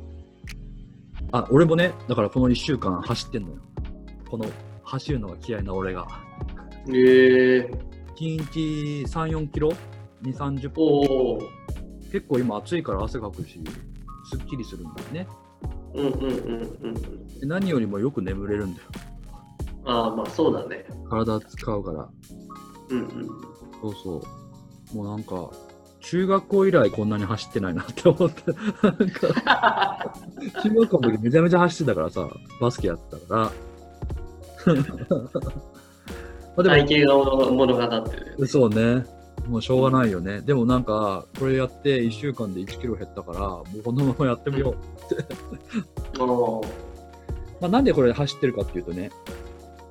B: あ、俺もね、だからこの1週間走ってんのよ。この走るのが嫌いな俺が。
A: ええ
B: 1日3、4キロ ?2、30分。結構今暑いから汗かくし、すっきりするんだよね。
A: うん、うん、うん、うん。
B: で何よりもよく眠れるんだよ。
A: ああ、まあそうだね。
B: 体使うから。
A: うん、うん。
B: そうそう。もうなんか、中学校以来こんなに走ってないなって思って。中学校の時めちゃめちゃ走ってたからさ、バスケやってたから。まあでも
A: 体型が物語ってる。
B: そうね。もうしょうがないよね。でもなんか、これやって1週間で1キロ減ったから、もうこのままやってみよう。
A: おー
B: まあ、なんでこれ走ってるかっていうとね、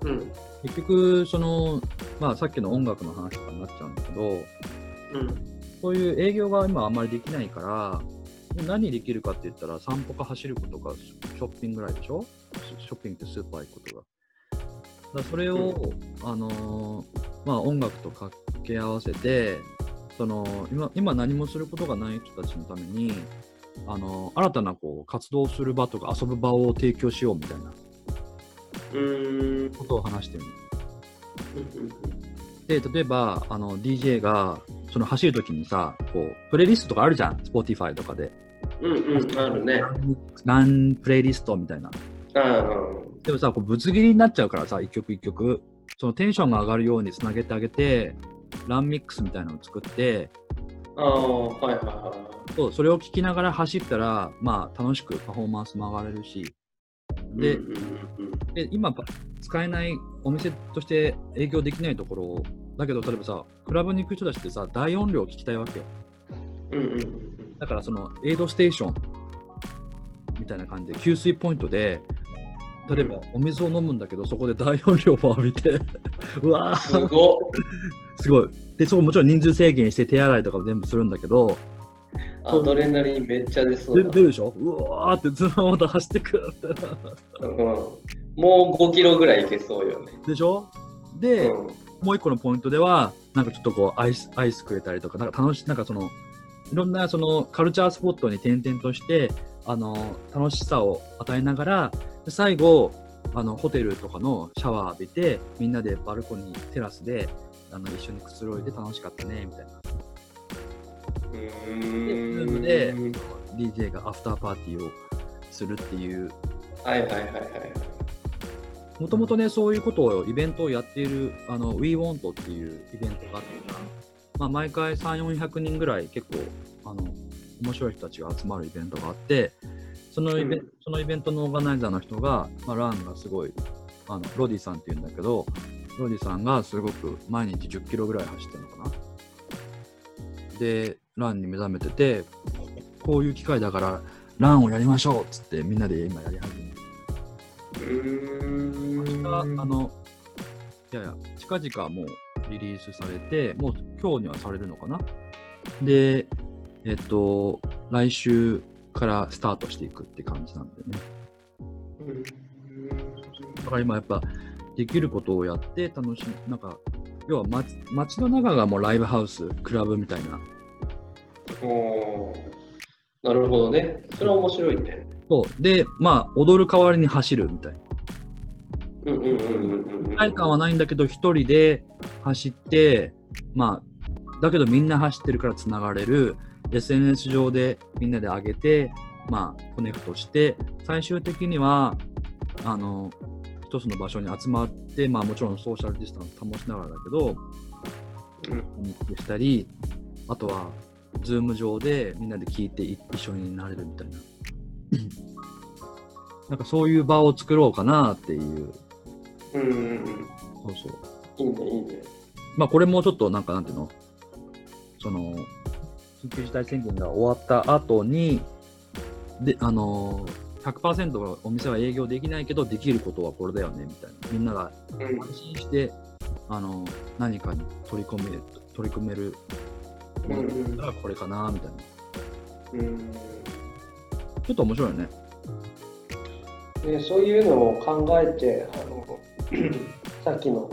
A: うん、
B: 結局、その、まあさっきの音楽の話とかになっちゃうんだけど、
A: うん、
B: そういう営業が今あんまりできないから、何できるかって言ったら散歩か走ることかショッピングぐらいでしょ？ショッピングってスーパー行くことが。だそれを、あのーまあ音楽と掛け合わせて、その今今何もすることがない人たちのために、あのー新たなこう活動する場とか遊ぶ場を提供しようみたいなことを話してるで、例えば、あの、DJ が、その走るときにさ、こう、プレイリストとかあるじゃん、Spotify とかで。
A: うん、うん、あるね。
B: ランプレイリストみたいな。
A: ああ、
B: でもさ、こうぶつ切りになっちゃうからさ、一曲一曲。そのテンションが上がるようにつなげてあげて、ランミックスみたいなのを作って、
A: ああ、はいはいは
B: そうそれを聴きながら走ったら、まあ、楽しくパフォーマンスも上がれるし、
A: い。
B: で
A: うん、うん、うん、
B: で今パ使えないお店として営業できないところを、だけど、例えばさ、クラブに行く人たちってさ、大音量聞きたいわけよ。
A: うん、うん、うん。
B: だからそのエイドステーションみたいな感じで給水ポイントで例えばお水を飲むんだけどそこで大音量を浴びて うわ
A: す
B: ー
A: ごっ。
B: すごい。でそこもちろん人数制限して手洗いとかも全部するんだけど。
A: アドレナリンめっちゃ出そう
B: 出るでしょ？うわーってずっとまた走ってくる。
A: うん、もう5キロぐらいいけそうよね。
B: でしょ？で、
A: うん、
B: もう一個のポイントではなんかちょっとこうアイスアイスくれたりとかなんか楽しいなんかそのいろんなそのカルチャースポットに点々としてあの楽しさを与えながらで最後あのホテルとかのシャワー浴びてみんなでバルコニーテラスであの一緒にくつろいで楽しかったねみたいな
A: う
B: で
A: ーん。
B: で DJ がアフターパーティーをするっていう
A: はいはいはいはい。
B: もともとねそういうことをイベントをやっているあの WeWant っていうイベントがあってまあ、毎回3、400人ぐらい結構あの面白い人たちが集まるイベントがあってそのイベ,、
A: うん
B: そのイベントのオーガナイザーの人が、まあ、ランがすごいあのロディさんっていうんだけどロディさんがすごく毎日10キロぐらい走ってるのかな？でランに目覚めててここういう機会だからランをやりましょうっつってみんなで今やり始めて
A: うーん。
B: ああのいやいや、近々もうリリースされて、もう今日にはされるのかな？で、えっと、来週からスタートしていくって感じなんでね。
A: うん
B: だから今やっぱ、できることをやって楽しむ。なんか、要は街街の中がもうライブハウス、クラブみたいな。
A: おーなるほどね。それは面白いね。
B: そう。で、まあ、踊る代わりに走るみたいな。
A: うんうんうんうんうん。
B: 体感はないんだけど、一人で走って、まあ、だけどみんな走ってるからつながれる、SNS 上でみんなで上げて、まあ、コネクトして、最終的には、あの、一つの場所に集まって、まあもちろんソーシャルディスタンス保ちながらだけど、
A: うん
B: ミックしたり、あとは、ズーム上でみんなで聞いてい一緒になれるみたいな。なんかそういう場を作ろうかなっていう。
A: うんうんうん。
B: そうそう。
A: いいね、いいね。
B: まあこれもちょっとなんかなんていうの？その、緊急事態宣言が終わった後に、で、あのー、100%お店は営業できないけど、できることはこれだよね、みたいな。みんなが
A: うん
B: 安心して、あの何かに取り込め、取り組めるものだったらこれかな、みたいな。
A: うん
B: ちょっと面白いよね。
A: でそういうのを考えてあの さっきの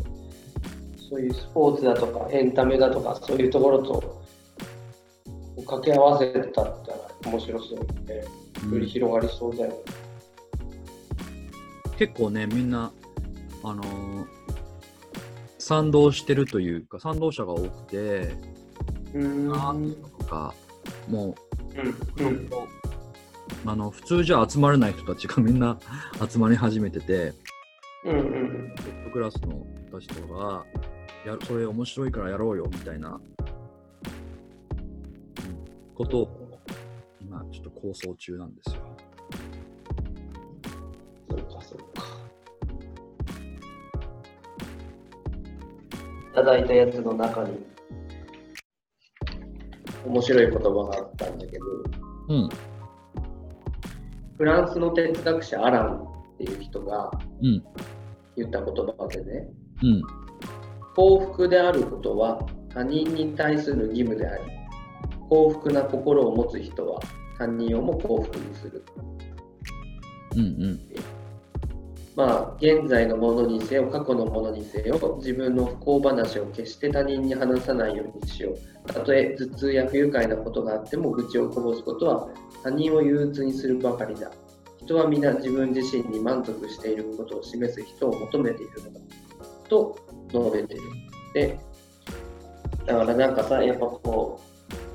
A: そういうスポーツだとかエンタメだとかそういうところと掛け合わせたら面白そうで、より広がりそうだよね。
B: 結構ね、みんな、あのー賛同してるというか、賛同者が多くて、
A: うん
B: アーティストとか、もう、
A: うんうん。
B: あの普通じゃ集まれない人たちが みんな集まり始めてて、
A: うんうん
B: トップクラスの人たちとかが、やそれ面白いからやろうよみたいな、うんことを今ちょっと構想中なんですよ。
A: そうかそうか。いただいたやつの中に面白い言葉があったんだけど、
B: うん。
A: フランスの哲学者アランっていう人が
B: うん。
A: 言った言葉でね、
B: うん。
A: 幸福であることは他人に対する義務であり、幸福な心を持つ人は他人をも幸福にする。
B: うん。うん。
A: まあ、現在のものにせよ、過去のものにせよ、自分の不幸話を決して他人に話さないようにしよう。たとえ頭痛や不愉快なことがあっても、愚痴をこぼすことは他人を憂鬱にするばかりだ。人は皆自分自身に満足していることを示す人を求めているのだ。と述べている。で、だからなんかさ、やっぱこ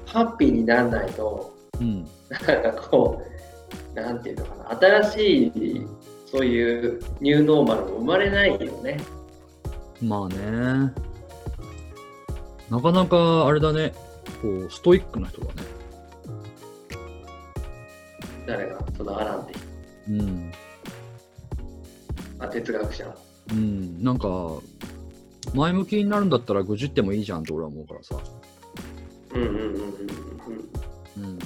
A: う、ハッピーにならないと、
B: うん。
A: なんかこう、なんていうのかな、新しいそういうニューノーマルも生まれないよね。
B: まあね。なかなかあれだね、こう、ストイックな人だね。
A: 誰が、そのアランって人
B: うん。
A: あ、哲学者。
B: うん。なんか、前向きになるんだったら愚痴ってもいいじゃんって俺は思うからさ。
A: うんうんうんうんうん
B: うん。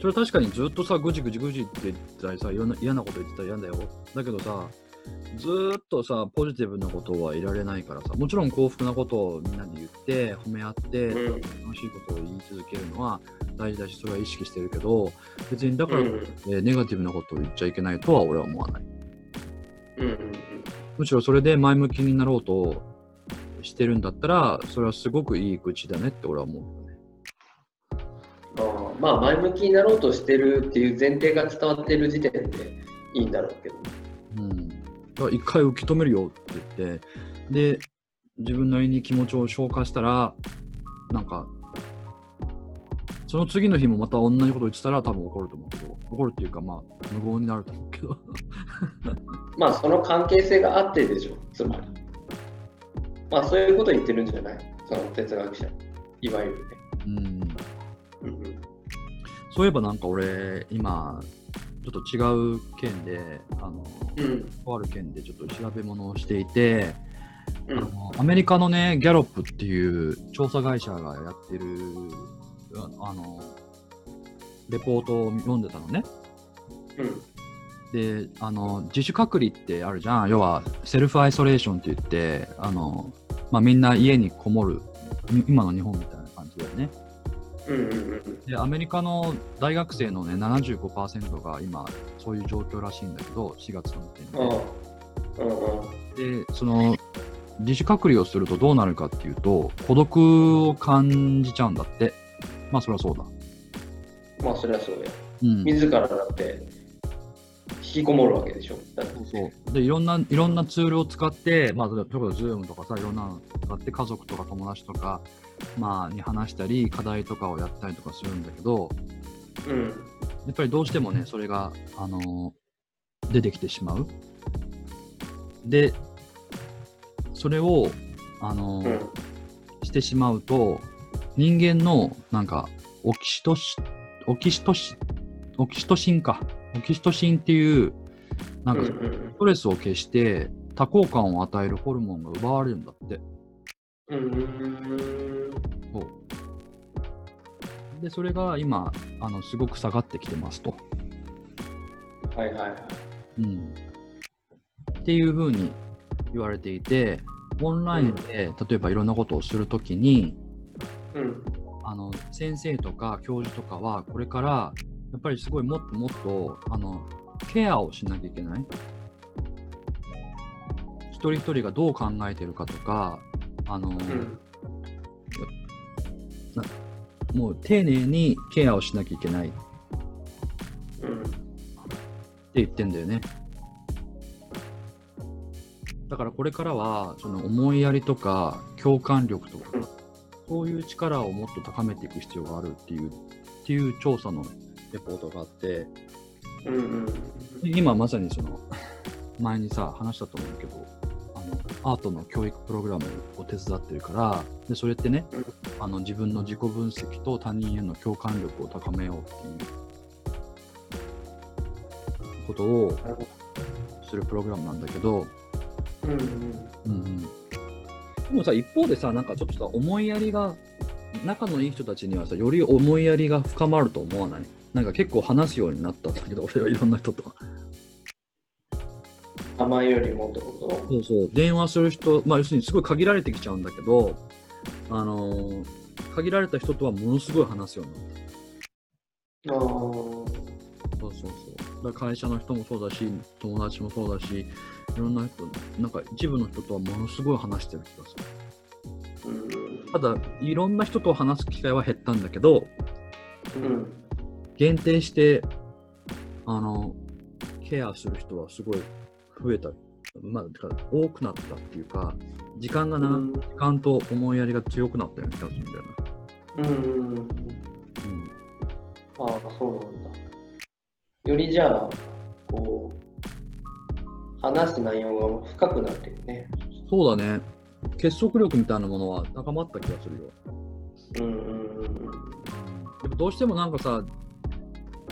B: それ確かにずっとさ、ぐじぐじぐじって言ったりさ、嫌な嫌なこと言ってたら嫌だよ。だけどさ、ずーっとさ、ポジティブなことはいられないからさ、もちろん幸福なことをみんなで言って、褒め合って、楽しいことを言い続けるのは大事だし、それは意識してるけど、別にだから、
A: うん
B: えーネガティブなことを言っちゃいけないとは俺は思わない。
A: うんうん
B: むしろそれで前向きになろうとしてるんだったら、それはすごくいい愚痴だねって俺は思う。
A: あーまあ、前向きになろうとしてるっていう前提が伝わってる時点でいいんだろうけど。
B: うん。だから一回受け止めるよって言って、で、自分なりに気持ちを消化したら、なんか、その次の日もまた同じこと言ってたら多分怒ると思うけど、怒るっていうかまあ、無言になると思うけど。
A: まあ、その関係性があってでしょ、つまり。まあ、そういうこと言ってるんじゃない？その哲学者。いわゆるね。
B: うんそういえばなんか俺、今、ちょっと違う件で、あの、
A: うん
B: とある件でちょっと調べ物をしていて、
A: うん
B: あのアメリカのね、ギャロップっていう調査会社がやってる、ああの、レポートを読んでたのね。
A: うん
B: で、あの、自主隔離ってあるじゃん。要は、セルフアイソレーションって言って、あの、まあ、みんな家にこもる、い今の日本みたいな感じだよね。
A: うんうんうん。
B: で、アメリカの大学生のね、75%が今、そういう状況らしいんだけど、4月の時点で。で、その、自主隔離をするとどうなるかっていうと、孤独を感じちゃうんだって。まあ、そりゃそうだ。
A: まあそりゃそうや。
B: うん。
A: 自らだって引きこもるわけでしょ。だって
B: そうでいろんないろんなツールを使って、まあ、例えば Zoom とかさ、いろんなの使って家族とか友達とか、まあ、に話したり、課題とかをやったりとかするんだけど、
A: うん。
B: やっぱりどうしてもね、それが、あのー出てきてしまう。で、それを、あのー
A: うん。
B: してしまうと、人間の、なんか、オキシトシ、オキシトシ、オキシトシンか。オキシトシンっていう、なんか、ストレスを消して多幸感を与えるホルモンが奪われるんだって。
A: うんうん
B: そうで、それが今、あのすごく下がってきてますと。
A: はいはいはい。
B: うん、っていうふうに言われていて、オンラインで、例えばいろんなことをするときに、
A: うん。
B: あの先生とか教授とかは、これからやっぱりすごいもっともっとあのケアをしなきゃいけない。一人一人がどう考えてるかとか、あの、
A: うん。
B: もう丁寧にケアをしなきゃいけないって
A: うん。
B: 言ってんだよね。だからこれからは、その思いやりとか共感力とか
A: うん、
B: そういう力をもっと高めていく必要があるっていう、っていう調査のレポートがあって、
A: うんうん。
B: 今まさにその、前にさ、話したと思うけど、アートの教育プログラムを手伝ってるから、で、それってね
A: うん、
B: あの、自分の自己分析と他人への共感力を高めようっていうことをするプログラムなんだけど、
A: ど。うんうん。
B: うんうん。でもさ、一方でさ、なんかちょっとさ、思いやりが、仲のいい人たちにはさ、より思いやりが深まると思わない？なんか結構話すようになったんだけど、俺はいろんな人と。
A: 名前よりもってこと？
B: そうそう、電話する人、まあ要するにすごい限られてきちゃうんだけど、あのー限られた人とはものすごい話すようになった。
A: ああ。
B: そうそうそう。会社の人もそうだし、友達もそうだし、いろんな人、なんか一部の人とはものすごい話してる気がする。
A: うん
B: ただ、いろんな人と話す機会は減ったんだけど、
A: うん。
B: 限定して、あの、ケアする人はすごい増えた。まあ、多くなったっていうか、時間がな、
A: うん
B: 時間と思いやりが強くなったような気がするんだよな。
A: うんうん。
B: うん。
A: ああ、そうなんだ。よりじゃあ、こう、話す内容が深くなってるね。
B: そうだね。結束力みたいなものは高まった気がするよ。
A: うんうんうんうん。
B: でもどうしてもなんかさ、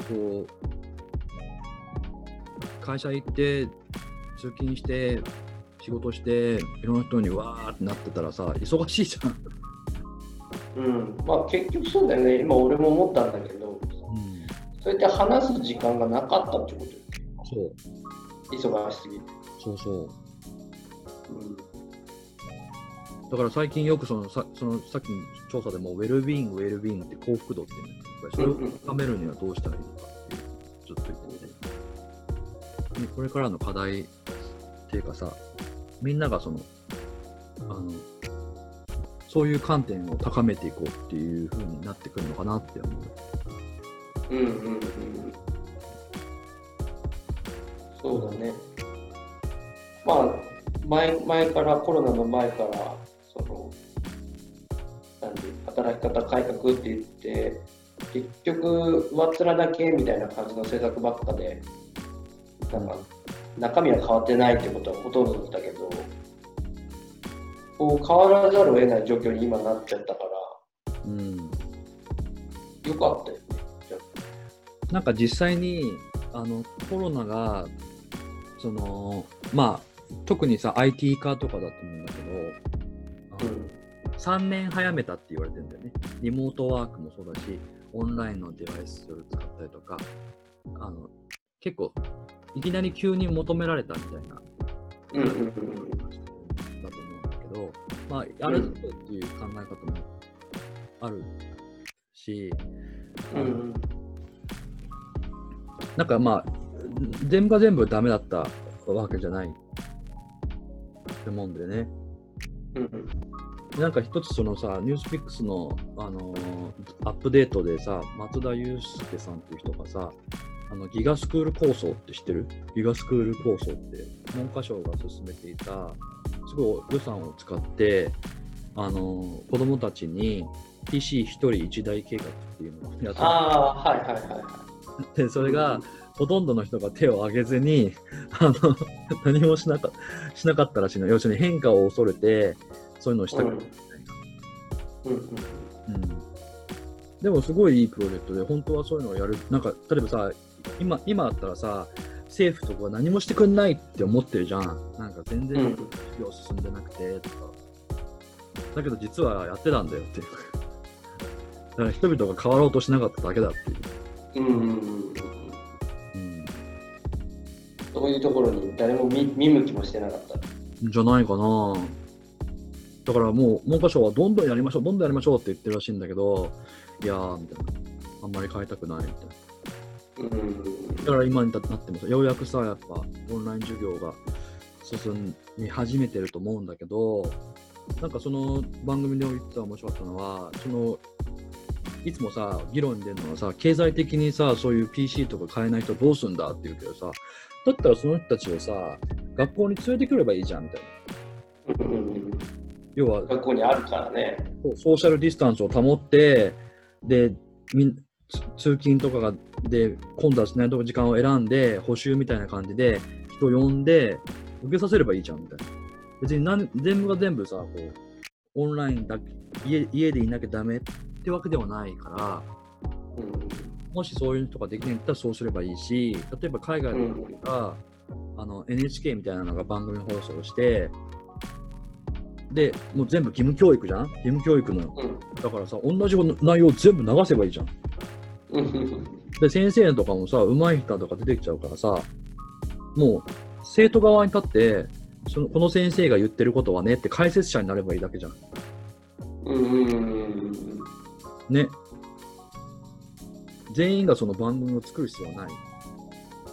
B: こう、会社行って、通勤して、仕事して、いろんな人にわーってなってたらさ、忙しいじゃん。
A: うん、まあ結局そうだよね。今俺も思ったんだけど、
B: うん、
A: そうやって話す時間がなかったってことよね。
B: そう、
A: 忙しすぎて。
B: そうそう。
A: うん
B: だから最近よくそのさそのさっきの調査でも、ウェルビーイング、ウェルビーイングって幸福度ってそれを高めるにはどうしたらいいのかっていう、ずっと言ってて。でこれからの課題ていうかさ、みんながその、あの、そういう観点を高めていこうっていう風になってくるのかなって思う。
A: うんうんうん。そうだね。まあ、前前から、コロナの前から、その、働き方改革って言って、結局、上っ面だけみたいな感じの政策ばっかで、なんか、中身は変わってないってことはほとんどだけど、こう変わらざるを得ない状況に今なっちゃったから、
B: うん。
A: よかったよね。
B: なんか実際にあのコロナがそのまあ特にさ IT 化とかだと思うんだけど、
A: うん
B: 3年早めたって言われてるんだよね。リモートワークもそうだし、オンラインのデバイスを使ったりとか、あの結構いきなり急に求められたみたいな。
A: うんうんうん。
B: だと思うんだけど、まあ、やるっていう考え方もあるし、
A: うんうん。
B: なんかまあ、全部が全部ダメだったわけじゃないって思うんでね。
A: うん
B: なんか一つそのさ、ニュースピックスの、あのーアップデートでさ、松田祐介さんっていう人がさ、あのギガスクール構想って知ってる？ギガスクール構想って文科省が進めていた、すごい予算を使って、あのー子供たちに PC 一人一台計画っていうのをやってた
A: ああはいはいはいはい
B: でそれが、ほとんどの人が手を挙げずに、あの、何もしなかしなかったらしいの。要するに変化を恐れて、そういうのをしたくない。
A: うんうん
B: うんでもすごいいいプロジェクトで、本当はそういうのをやる。なんか、例えばさ、今、今だったらさ、政府とか何もしてくんないって思ってるじゃん。なんか全然
A: うん
B: 授業進んでなくてとか。だけど実はやってたんだよっていう。だから人々が変わろうとしなかっただけだっていう。
A: うんうんうんうん
B: うん
A: そういうところに誰も見見向きもしてなかった。
B: じゃないかな。だからもう文科省はどんどんやりましょう、どんどんやりましょうって言ってるらしいんだけど、いやー、みたいな。あんまり変えたくないみたいな。
A: うん
B: だから今になってもさ、ようやくさ、やっぱオンライン授業が進み始めてると思うんだけど、なんかその番組で言ってた面白かったのは、その、いつもさ、議論に出るのはさ、経済的にさ、そういう PC とか買えない人どうすんだって言うけどさ、だったらその人たちをさ、学校に連れてくればいいじゃんみたいな。要は、
A: 学校にあるからね。
B: そうソーシャルディスタンスを保って、で、み通勤とかがで混雑しないとこ時間を選んで、補習みたいな感じで人を呼んで、受けさせればいいじゃんみたいな。別になん全部が全部さ、こう、オンラインだけ家、家でいなきゃダメってわけではないから、
A: うん
B: もしそういうのとかできないんだったらそうすればいいし、例えば海外の人が、あの NHK みたいなのが番組放送して、で、もう全部義務教育じゃん？義務教育の
A: うん
B: だからさ、同じ内容全部流せばいいじゃん。で、先生とかもさ、上手い人とか出てきちゃうからさ、もう、生徒側に立って、そのこの先生が言ってることはねって解説者になればいいだけじゃん
A: うん
B: ね。全員がその番組を作る必要はない。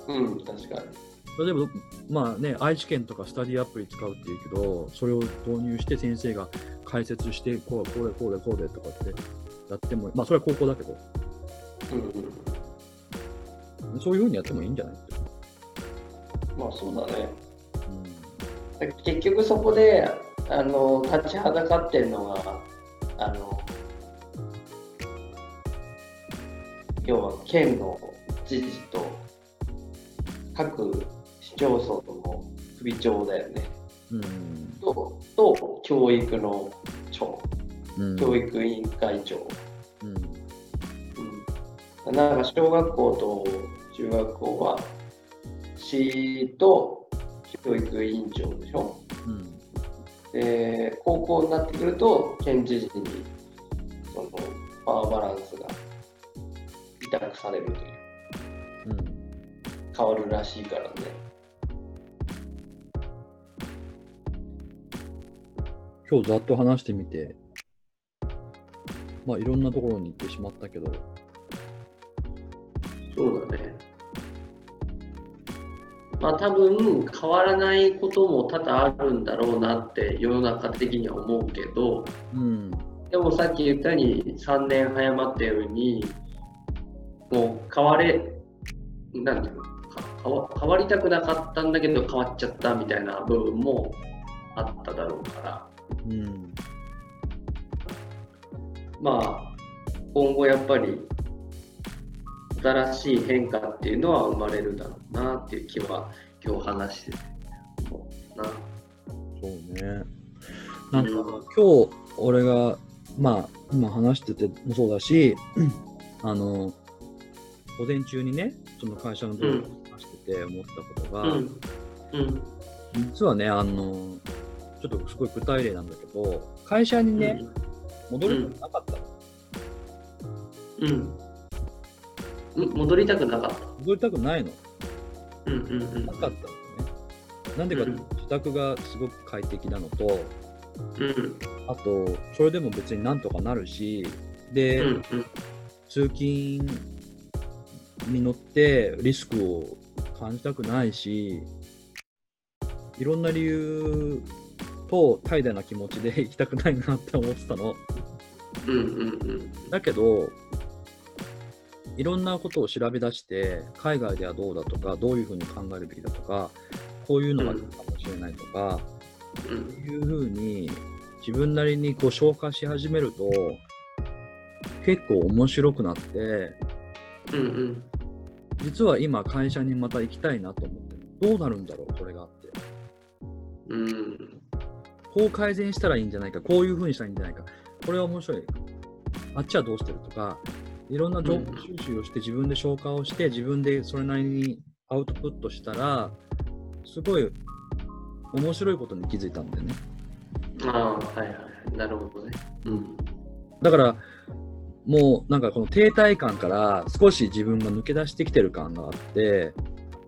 A: うん確かに。
B: 例えば、まあね、愛知県とかスタディアプリ使うっていうけど、それを導入して先生が解説して、こうこうでこうでこうでとかってやっても、まあそれは高校だけど、
A: うんうん
B: そういうふうにやってもいいんじゃない？
A: まあそうだね。
B: うん
A: 結局そこであの立ちはだかってるのがあの要は県の知事と各市町村の首長だよね。
B: うん。
A: とと教育の長。
B: うん。
A: 教育委員会長、
B: うん。
A: うん、なんか小学校と中学校は市と教育委員長でしょ。
B: うん。
A: で高校になってくると県知事にそのパワーバランスが委託されるという。
B: うん。
A: 変わるらしいからね
B: 今日ざっと話してみて、まあいろんなところに行ってしまったけど、
A: そうだね。まあ多分変わらないことも多々あるんだろうなって世の中的には思うけど
B: うん、
A: でもさっき言ったように3年早まったようにもう変われなんていうのか変わ変わりたくなかったんだけど変わっちゃったみたいな部分もあっただろうから
B: うん、
A: まあ今後やっぱり新しい変化っていうのは生まれるだろうなっていう気は今日話しててな。
B: そうね。なんか、今日俺が、まあ今話しててもそうだし、あの、午前中にね、その会社の同僚と話してて思ったことが、
A: うん。うん。
B: 実はね、あの、ちょっとすごい具体例なんだけど、会社にね、戻ることなかったの。
A: うん、うん、戻りたくなかった。
B: 戻りたくないの？
A: うんうんうん
B: なかったんだよね。なんでかって自宅がすごく快適なのと、
A: うん
B: あと、それでも別になんとかなるし、で、
A: うんうん
B: 通勤に乗ってリスクを感じたくないし、いろんな理由と怠惰な気持ちで行きたくないなって思ってたの。
A: うんうんうん
B: だけど、いろんなことを調べ出して、海外ではどうだとか、どういうふうに考えるべきだとか、こういうのがいいかもしれないとか、
A: うん。
B: いうふうに自分なりにこう消化し始めると、結構面白くなって、
A: うんうん。
B: 実は今会社にまた行きたいなと思ってる。どうなるんだろうこれがあって。
A: うん
B: こう改善したらいいんじゃないかこういう風にしたらいいんじゃないか。これは面白い。あっちはどうしてるとかいろんな情報収集をして自分で消化をして自分でそれなりにアウトプットしたらすごい面白いことに気づいたんだよね。
A: ああはいはいなるほどね。うん。
B: だからもうなんかこの停滞感から少し自分が抜け出してきてる感があって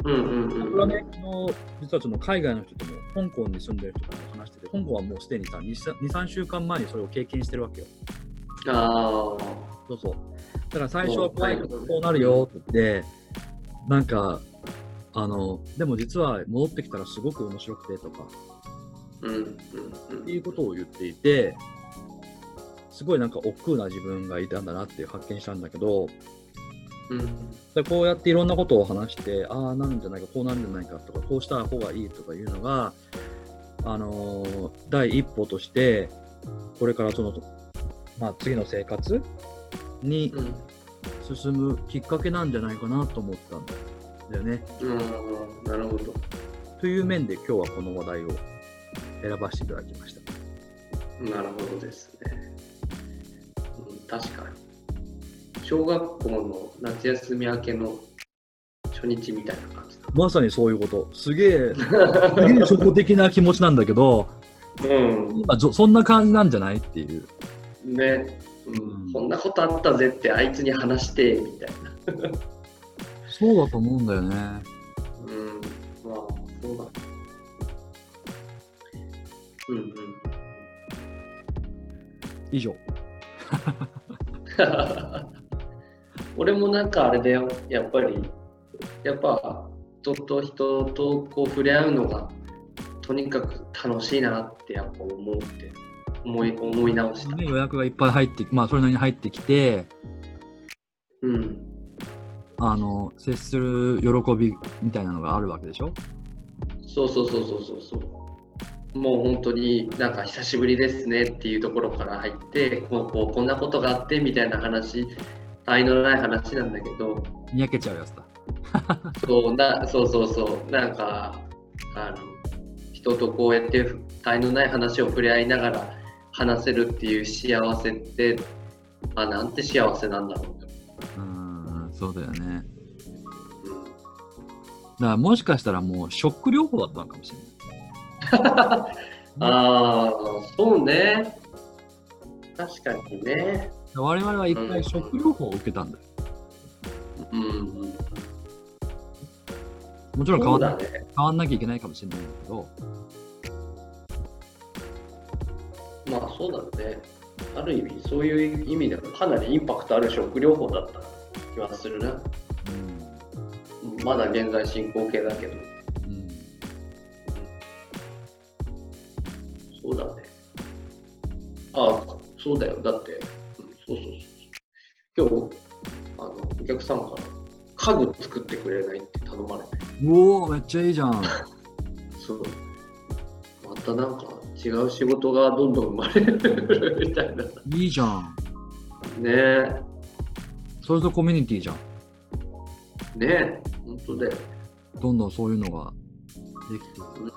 A: うんうん
B: 僕はね
A: うん、
B: 昨日、実はその海外の人とも、香港に住んでる人とも話してて、香港はもうすでにさ、2、3週間前にそれを経験してるわけよ。
A: あ
B: そうそう。だから最初は怖いここうなるよって言って、なんか、あの、でも実は戻ってきたらすごく面白くてとか、
A: あうんうん
B: っていうことを言っていて、すごいなんか億劫な自分がいたんだなって発見したんだけど、
A: うんうん
B: でこうやっていろんなことを話して、ああ、なるんじゃないか、こうなるんじゃないかとか、こうした方がいいとかいうのが、あのー第一歩として、これからその、まあ、次の生活に
A: うん。
B: 進むきっかけなんじゃないかなと思ったんだよね。
A: うん。なるほど。
B: という面で今日はこの話題を選ばせていただきました。
A: なるほどですね、うん、確かに。小学校の夏休み明けの初日みたいな感じだ。
B: まさにそういうこと。すげえ、すげえ初歩的な気持ちなんだけど、
A: うん。
B: 今そそんな感じなんじゃないっていう。
A: ね、うん。
B: うん。
A: こんなことあったぜってあいつに話してみたいな。
B: そうだと思うんだよね。
A: うん。まあそうだ。うんうん。
B: 以上。
A: 俺もなんかあれだよ。やっぱりやっぱ人と人とこう触れ合うのがとにかく楽しいなってやっぱ思って思い思い直した。
B: ね、予約がいっぱい入って、まあ、それなりに入ってきて、
A: うん。
B: あの、接する喜びみたいなのがあるわけでしょ？
A: そうそうそうそうそうそう。もう本当になんか久しぶりですねっていうところから入ってこうこうこんなことがあってみたいな話愛のない話なんだけど。
B: にやけちゃうやつだ。
A: そうなそうそうそう。なんかあの人とこうやって絶えのない話を触れ合いながら話せるっていう幸せってあなんて幸せなんだろう。と、
B: うーん、そうだよね。
A: うん、
B: だからもしかしたらもうショック療法だったのかもしれない。
A: ああそうね。確かにね。
B: 我々は一回ショック療法を受けたんだよ。
A: うんうん
B: もちろん変わ
A: ね。
B: 変わんなきゃいけないかもしれないけど、
A: まあそうだね。ある意味そういう意味でもかなりインパクトある食療法だった気はするな。
B: うん。
A: まだ現在進行形だけど。
B: うん、
A: そうだね。ああ、そうだよ。だって、うん、そうそうそう。今日、あの、お客様から家具作ってくれないって頼まれて、
B: うおー、めっちゃいいじゃん。
A: そう。またなんか違う仕事がどんどん生まれるみたいな。ね
B: いいじゃん。
A: え、
B: それとコミュニティじゃん。
A: ねえ、本当だよ。
B: どんどんそういうのができて
A: うん、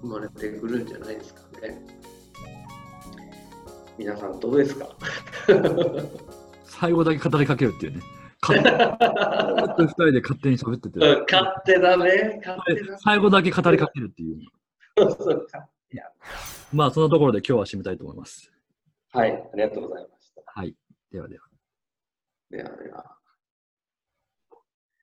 A: 生まれてくるんじゃないですかね。皆さんどうですか？
B: 最後だけ語りかけるっていうね。勝手に二人で勝手に喋ってて、
A: うん勝手だね。勝手だね。
B: 最後だけ語りかけるっていう。
A: そうそうか
B: まあ、そのところで今日は締めたいと思います。
A: はい、ありがとうございました。
B: はい。ではでは。
A: ではでは。